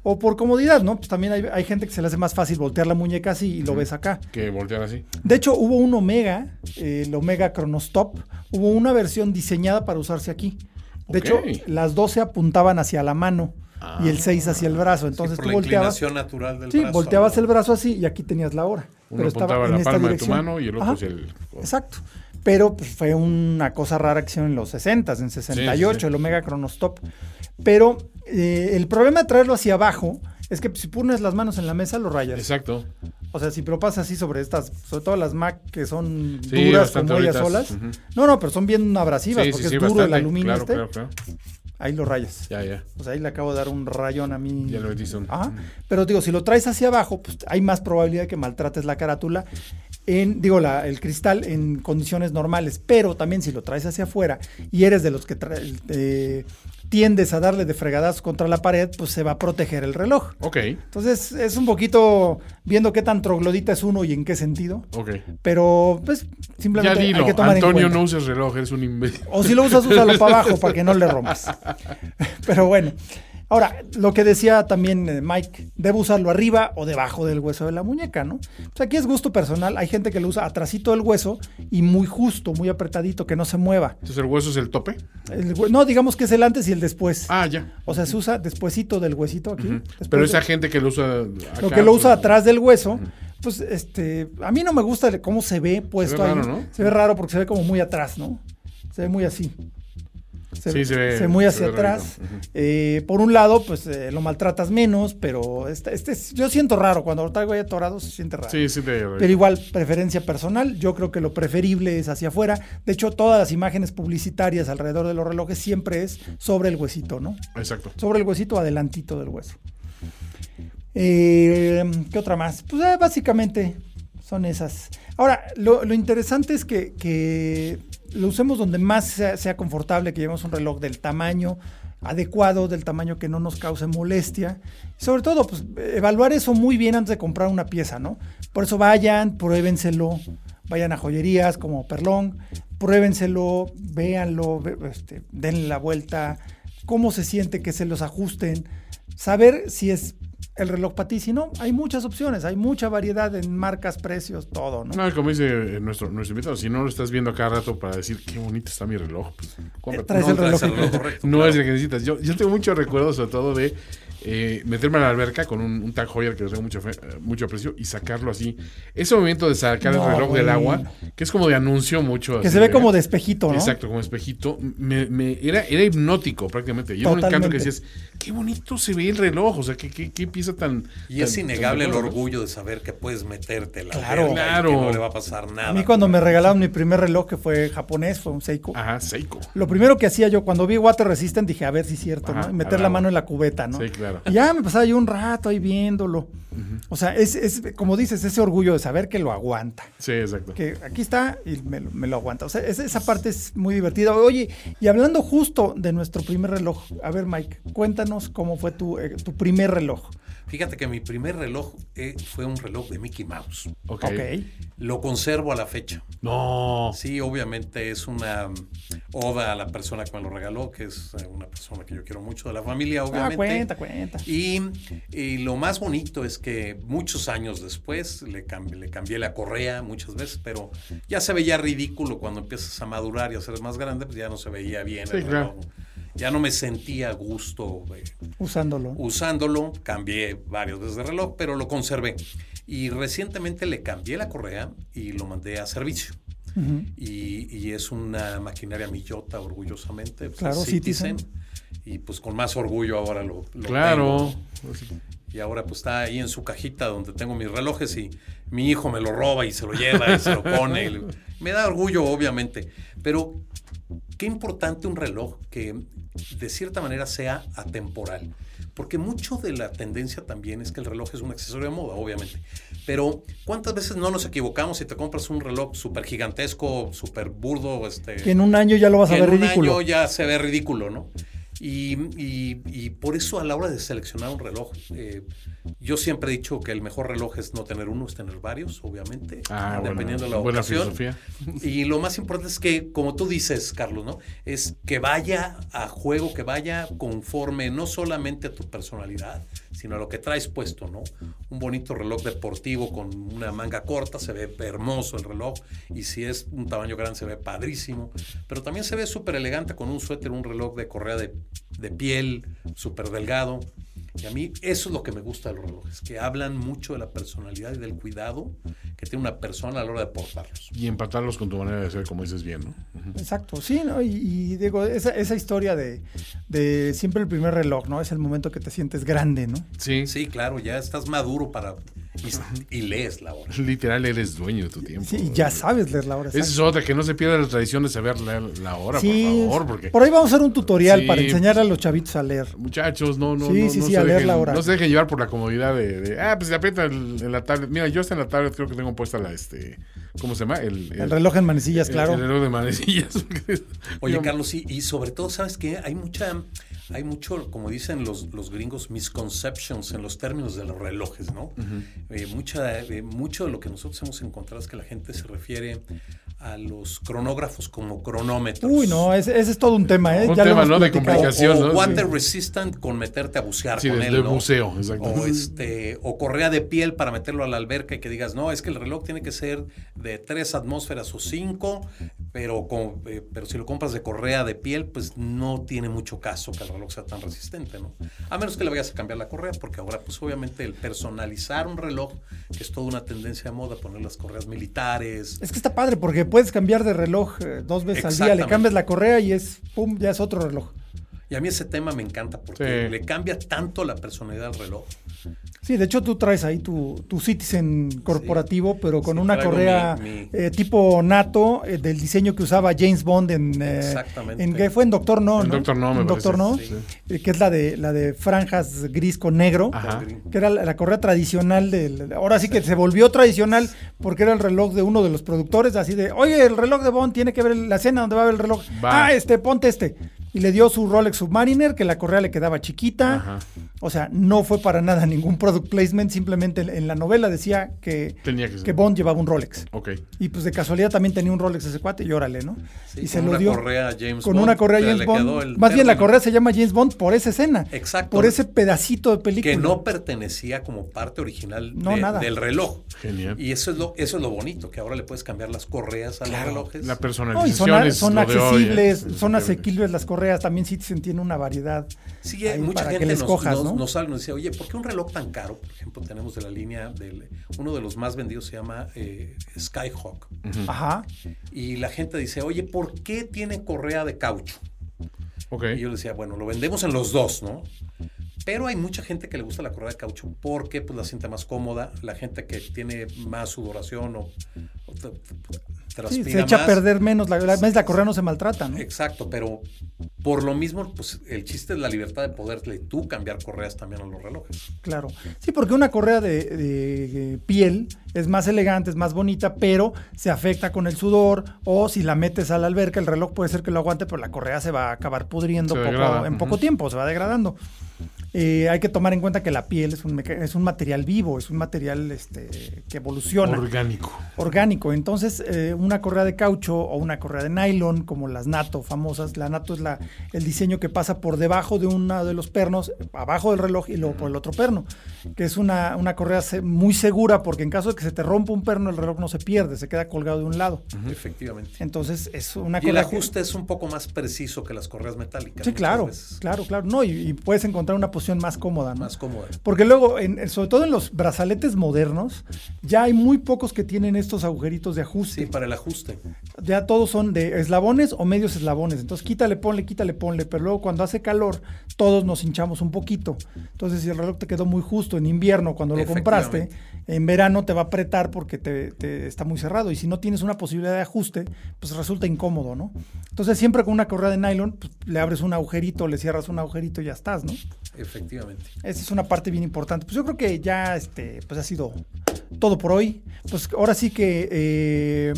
O por comodidad, ¿no? Pues también hay, hay gente que se le hace más fácil voltear la muñeca así y lo ves acá. Que voltear así. De hecho, hubo un Omega, eh, el Omega Chronostop, hubo una versión diseñada para usarse aquí. De hecho, las 12 apuntaban hacia la mano y el Ah. 6 hacia el brazo. Sí, Entonces por tú la volteabas. natural del Sí, brazo. volteabas el brazo así y aquí tenías la hora. Uno apuntaba en la esta palma dirección. de tu mano y el otro hacia el. Exacto. Pero pues, fue una cosa rara que hicieron en los 60s, en 68, Sí, sí, sí. el Omega Chronostop. Pero eh, el problema de traerlo hacia abajo es que si pones las manos en la mesa, lo rayas. Exacto. O sea, si lo pasas así sobre estas, sobre todo las Mac que son duras como ellas solas. No, no, pero son bien abrasivas porque es duro el aluminio Claro, este. claro, claro. Ahí lo rayas. Ya, ya. O sea, ahí le acabo de dar un rayón a mí. Ya lo un- Ajá. Pero digo, si lo traes hacia abajo, pues hay más probabilidad de que maltrates la carátula en, digo, la, el cristal en condiciones normales. Pero también si lo traes hacia afuera y eres de los que trae- eh, tiendes a darle de fregadas contra la pared, pues se va a proteger el reloj. Ok, Entonces es un poquito viendo qué tan troglodita es uno y en qué sentido. ok. Pero pues Ya simplemente dilo, hay que tomar Antonio, en cuenta. no uses reloj, eres un imbécil. O si lo usas, úsalo para abajo para que no le rompas. *laughs* Pero bueno. Ahora, lo que decía también eh, Mike, debe usarlo arriba o debajo del hueso de la muñeca, ¿no? Pues aquí es gusto personal. Hay gente que lo usa atrasito del hueso y muy justo, muy apretadito, que no se mueva. Entonces el hueso es el tope. El no, digamos que es el antes y el después. Ah, ya. O sea, se usa despuésito del huesito aquí. Pero de- esa gente que lo usa. lo que lo usa pues, atrás del hueso, pues este, a mí no me gusta cómo se ve puesto Se ve ahí. raro, ¿no? Se ve raro porque se ve como muy atrás, ¿no? Se ve muy así. Se, Sí, se ve- se muy hacia atrás. Eh, por un lado, pues eh, lo maltratas menos, pero este, este es- yo siento raro. Cuando lo traigo ahí atorado se siente raro. Sí, sí te... Pero igual, preferencia personal, yo creo que lo preferible es hacia afuera. De hecho, todas las imágenes publicitarias alrededor de los relojes siempre es sobre el huesito, ¿no? Exacto. Sobre el huesito, adelantito del hueso. Eh, ¿Qué otra más? Pues básicamente son esas. Ahora, lo, lo interesante es que, que lo usemos donde más sea, confortable, que llevemos un reloj del tamaño adecuado, del tamaño que no nos cause molestia. Sobre todo, pues evaluar eso muy bien antes de comprar una pieza, ¿no? Por eso vayan, pruébenselo, vayan a joyerías como Perlón, pruébenselo, véanlo, este, denle la vuelta, cómo se siente que se los ajusten, saber si es el reloj para ti, si no, hay muchas opciones, hay mucha variedad en marcas, precios, todo, ¿no? No, como dice eh, nuestro, nuestro invitado, si no lo estás viendo a cada rato para decir qué bonito está mi reloj, pues cómprate. traes No el reloj. traes el reloj correcto, *laughs* No claro. es lo que necesitas. Yo, yo tengo muchos recuerdos, sobre todo, de eh, meterme a la alberca con un, un Tag Heuer que le tengo mucho, fe- eh, mucho aprecio y sacarlo así. Ese momento de sacar No, el reloj del agua, que es como de anuncio mucho. Que así se ve como de espejito, ¿no? Exacto, como espejito. Me, me- era, era hipnótico prácticamente. Y era un encanto que decías, qué bonito se ve el reloj. O sea, qué, qué, qué pieza tan. Y es innegable el orgullo de saber que puedes meterte la Claro. alberca y Claro. que no le va a pasar nada. A mí cuando me regalaron mi primer reloj, que fue japonés, fue un Seiko. Ajá, Seiko. Lo primero que hacía yo cuando vi Water Resistant dije, a ver si es cierto, Ajá, ¿no? Y meter la mano en la cubeta, ¿no? Sí, claro. Y ya me pasaba yo un rato ahí viéndolo. O sea, es, es, como dices, ese orgullo de saber que lo aguanta. Sí, exacto. Que aquí está y me, lo- me lo aguanta. O sea, esa, esa parte es muy divertida. Oye, y hablando justo de nuestro primer reloj, a ver, Mike, cuéntanos cómo fue tu, eh, tu primer reloj. Fíjate que mi primer reloj eh, fue un reloj de Mickey Mouse. Ok. Ok. Lo conservo a la fecha. No. Sí, obviamente es una oda a la persona que me lo regaló, que es eh, una persona que yo quiero mucho de la familia, Ah, obviamente. cuenta, cuenta. Y, y lo más bonito es que muchos años después le cambié, le cambié la correa muchas veces, pero ya se veía ridículo cuando empiezas a madurar y a ser más grande, pues ya no se veía bien Sí, el claro. Ya no me sentía a gusto eh, Usándolo. usándolo, cambié varias veces de reloj, pero lo conservé. Y recientemente le cambié la correa y lo mandé a servicio. Y, y es una maquinaria millota, orgullosamente. pues, Claro, es Citizen. Y pues con más orgullo ahora lo, lo Claro. tengo. Y ahora pues está ahí en su cajita donde tengo mis relojes y mi hijo me lo roba y se lo lleva y se lo pone. y *laughs* me da orgullo, obviamente. Pero qué importante un reloj que de cierta manera sea atemporal. Porque mucho de la tendencia también es que el reloj es un accesorio de moda, obviamente. Pero ¿cuántas veces no nos equivocamos si te compras un reloj súper gigantesco, súper burdo? Este, Que en un año ya lo vas a ver en un ridículo. año ya se ve ridículo, ¿no? Y, y- y por eso a la hora de seleccionar un reloj, eh, yo siempre he dicho que el mejor reloj es no tener uno, es tener varios, obviamente, Ah, dependiendo de la buena ocasión. filosofía. Y lo más importante es que, como tú dices, Carlos, ¿no? Es que vaya a juego, que vaya conforme no solamente a tu personalidad, sino a lo que traes puesto, ¿no? Un bonito reloj deportivo con una manga corta, se ve hermoso el reloj, y si es un tamaño grande se ve padrísimo, pero también se ve súper elegante con un suéter, un reloj de correa de, de piel, súper delgado. Y a mí eso es lo que me gusta de los relojes, que hablan mucho de la personalidad y del cuidado que tiene una persona a la hora de portarlos. Y empatarlos con tu manera de ser, como dices bien, ¿no? Exacto, sí, ¿no? Y, y digo, esa, esa historia de, de siempre el primer reloj, ¿no? Es el momento que te sientes grande, ¿no? Sí. Sí, claro, ya estás maduro para... Y, y lees la hora. *laughs* Literal, eres dueño de tu tiempo. Sí, y ya sabes leer la hora. Esa es otra, que no se pierda la tradición de saber leer la hora, Sí, por favor, porque... por ahí vamos a hacer un tutorial Sí. para enseñarle a los chavitos a leer. Muchachos, no, no, Sí, no, sí, no sí, se a leer dejen, la hora. no se dejen llevar por la comodidad de, de, ah, pues se aprieta el- en la tablet. Mira, yo hasta en la tablet creo que tengo puesta la, este, ¿cómo se llama? El, El reloj en manecillas, claro. El reloj de manecillas. *laughs* Oye, Carlos, sí, y sobre todo, ¿sabes qué? Hay mucha, hay mucho, como dicen los, los gringos, misconceptions en los términos de los relojes, ¿no? Eh, mucha, eh, mucho de lo que nosotros hemos encontrado es que la gente se refiere a los cronógrafos como cronómetros. Uy, no, ese, ese es todo un tema, ¿eh? Un Ya tema, ¿no? De complicación. o ¿no? water Sí. resistant con meterte a bucear Sí, con él, ¿no? buceo, exacto. O, este, o correa de piel para meterlo a la alberca y que digas, no, es que el reloj tiene que ser de tres atmósferas o cinco Pero, con- eh, pero si lo compras de correa de piel, pues no tiene mucho caso que el reloj sea tan resistente, ¿no? A menos que le vayas a cambiar la correa, porque ahora, pues obviamente, el personalizar un reloj, que es toda una tendencia de moda, poner las correas militares. Es que está padre porque puedes cambiar de reloj eh, dos veces al día, le cambias la correa y es, pum, ya es otro reloj. Y a mí ese tema me encanta porque Sí. le cambia tanto la personalidad al reloj. Sí, de hecho tú traes ahí tu, tu Citizen corporativo, pero con Sí, una correa mi- mi- eh, tipo NATO, eh, del diseño que usaba James Bond en... eh, Exactamente. En que fue en Doctor No, En ¿no? Doctor No, me En Doctor No, eh, que es la de, la de franjas gris con negro. Ajá. que era la, la correa tradicional del ahora sí que se volvió tradicional porque era el reloj de uno de los productores así de oye el reloj de Bond tiene que ver la escena donde va a ver el reloj Va. ah este ponte este y le dio su Rolex Submariner que la correa le quedaba chiquita Ajá. o sea no fue para nada *laughs* ningún product placement simplemente en, la novela decía que Tenía que Bond llevaba un Rolex Ok. y pues de casualidad también tenía un Rolex ese cuate y órale no Sí, y con una correa James con Bond, una correa James Bond más bien la correa se llama James Bond por esa escena Exacto. por ese pedacito de película que no pertenecía como parte original No, de- nada. del reloj. Genial. Y eso es lo eso es lo bonito, que ahora le puedes cambiar las correas a los relojes. La No, y personalización son, es son lo de hoy, ¿eh? accesibles, Es son asequibles las correas. También Citizen tiene una variedad. Sí, hay mucha para que gente nos, escojas, nos, ¿no? nos sale y nos dice, oye, ¿por qué un reloj tan caro? Por ejemplo, tenemos de la línea del uno de los más vendidos se llama eh, Skyhawk. Ajá. Y la gente dice, oye, ¿por qué tiene correa de caucho? Ok. Y yo le decía, bueno, lo vendemos en los dos, ¿no? Pero hay mucha gente que le gusta la correa de caucho porque pues, la siente más cómoda. La gente que tiene más sudoración o, o te- te- Sí, transpira se echa a más. perder menos. La, la, la correa no se maltrata, ¿no? Exacto, pero por lo mismo, pues el chiste es la libertad de poderle tú cambiar correas también a los relojes. Claro. Sí, porque una correa de, de piel es más elegante, es más bonita, pero se afecta con el sudor. O si la metes a la alberca, el reloj puede ser que lo aguante, pero la correa se va a acabar pudriendo poco- en poco tiempo, se va degradando. Eh, hay que tomar en cuenta que la piel es un, es un material vivo, es un material este, que evoluciona. Orgánico. orgánico. Entonces, eh, una correa de caucho o una correa de nylon, como las NATO famosas, la NATO es la, el diseño que pasa por debajo de uno de los pernos, abajo del reloj y luego por el otro perno, que es una, una correa muy segura porque en caso de que se te rompa un perno, el reloj no se pierde, se queda colgado de un lado. Efectivamente. Entonces, es una Y el correa. que- ajuste es un poco más preciso que las correas metálicas. sí, claro, veces. claro, claro. No, y, y puedes encontrar una posición más cómoda, ¿no? Más cómoda. Porque luego, en- sobre todo en los brazaletes modernos, ya hay muy pocos que tienen estos agujeritos de ajuste. Sí, para el ajuste. ya todos son de eslabones o medios eslabones. Entonces quítale, ponle, quítale, ponle. Pero luego cuando hace calor, todos nos hinchamos un poquito. Entonces si el reloj te quedó muy justo en invierno cuando lo compraste, en verano te va a apretar porque te, te está muy cerrado. Y si no tienes una posibilidad de ajuste, pues resulta incómodo, ¿no? Entonces siempre con una correa de nylon, pues, le abres un agujerito, le cierras un agujerito y ya estás, ¿no? Efectivamente. Esa es una parte bien importante. Pues yo creo que ya este, pues ha sido todo por hoy. Pues ahora sí que, eh,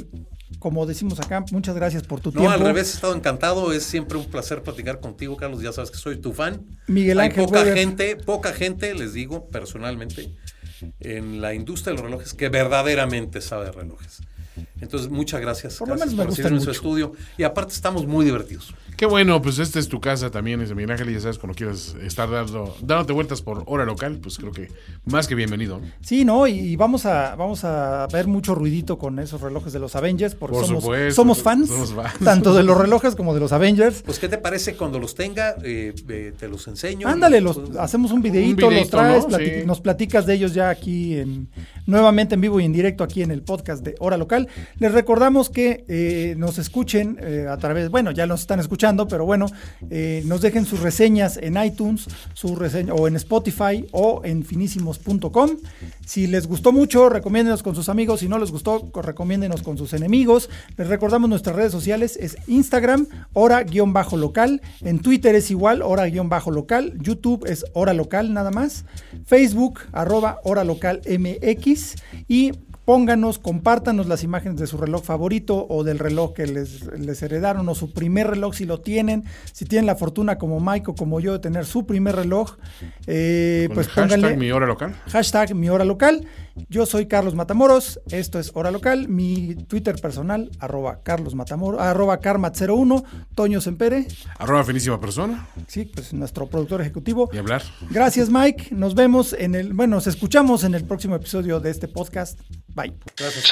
como decimos acá, muchas gracias por tu No, tiempo. al revés, he estado encantado. Es siempre un placer platicar contigo, Carlos. Ya sabes que soy tu fan. Miguel Hay Ángel poca Weber. gente, poca gente, les digo personalmente, en la industria de los relojes que verdaderamente sabe de relojes. Entonces, muchas gracias. Por lo menos me en su estudio. Y aparte estamos muy divertidos. Qué bueno, pues esta es tu casa también, es Miguel Ángel, y ya sabes, cuando quieras estar dando, dándote vueltas por hora local, pues creo que más que bienvenido. ¿no? Sí, ¿no? Y, y vamos a vamos a ver mucho ruidito con esos relojes de los Avengers, porque Por somos, supuesto, somos fans, somos fans. tanto de los relojes como de los Avengers. Pues, ¿qué te parece cuando los tenga? Eh, eh, te los enseño. Ándale, Los- los, hacemos un videíto, Un los traes, ¿no? plati- Sí. nos platicas de ellos ya aquí en, nuevamente en vivo y en directo aquí en el podcast de Hora Local. Les recordamos que eh, nos escuchen eh, a través, bueno, ya nos están escuchando, pero bueno, eh, nos dejen sus reseñas en iTunes, su reseña, o en Spotify o en finísimos.com. Si les gustó mucho, recomiéndenos con sus amigos. Si no les gustó, co- recomiéndenos con sus enemigos. Les recordamos nuestras redes sociales, es Instagram, hora-local. En Twitter es igual, hora-local. YouTube es hora local nada más. Facebook, arroba hora local MX. Y pónganos, compártanos las imágenes de su reloj favorito o del reloj que les, les heredaron o su primer reloj si lo tienen. Si tienen la fortuna como Mike o como yo de tener su primer reloj, eh, pues el hashtag pónganle mi hora local. hashtag mi hora local. Yo soy Carlos Matamoros, esto es Hora Local, mi Twitter personal, arroba Carlos Matamoros, arroba Carmat01, Toño Sempere, Arroba finísima persona. sí, pues nuestro productor ejecutivo. Y hablar. Gracias Mike, nos vemos en el, bueno, nos escuchamos en el próximo episodio de este podcast. Bye. Gracias,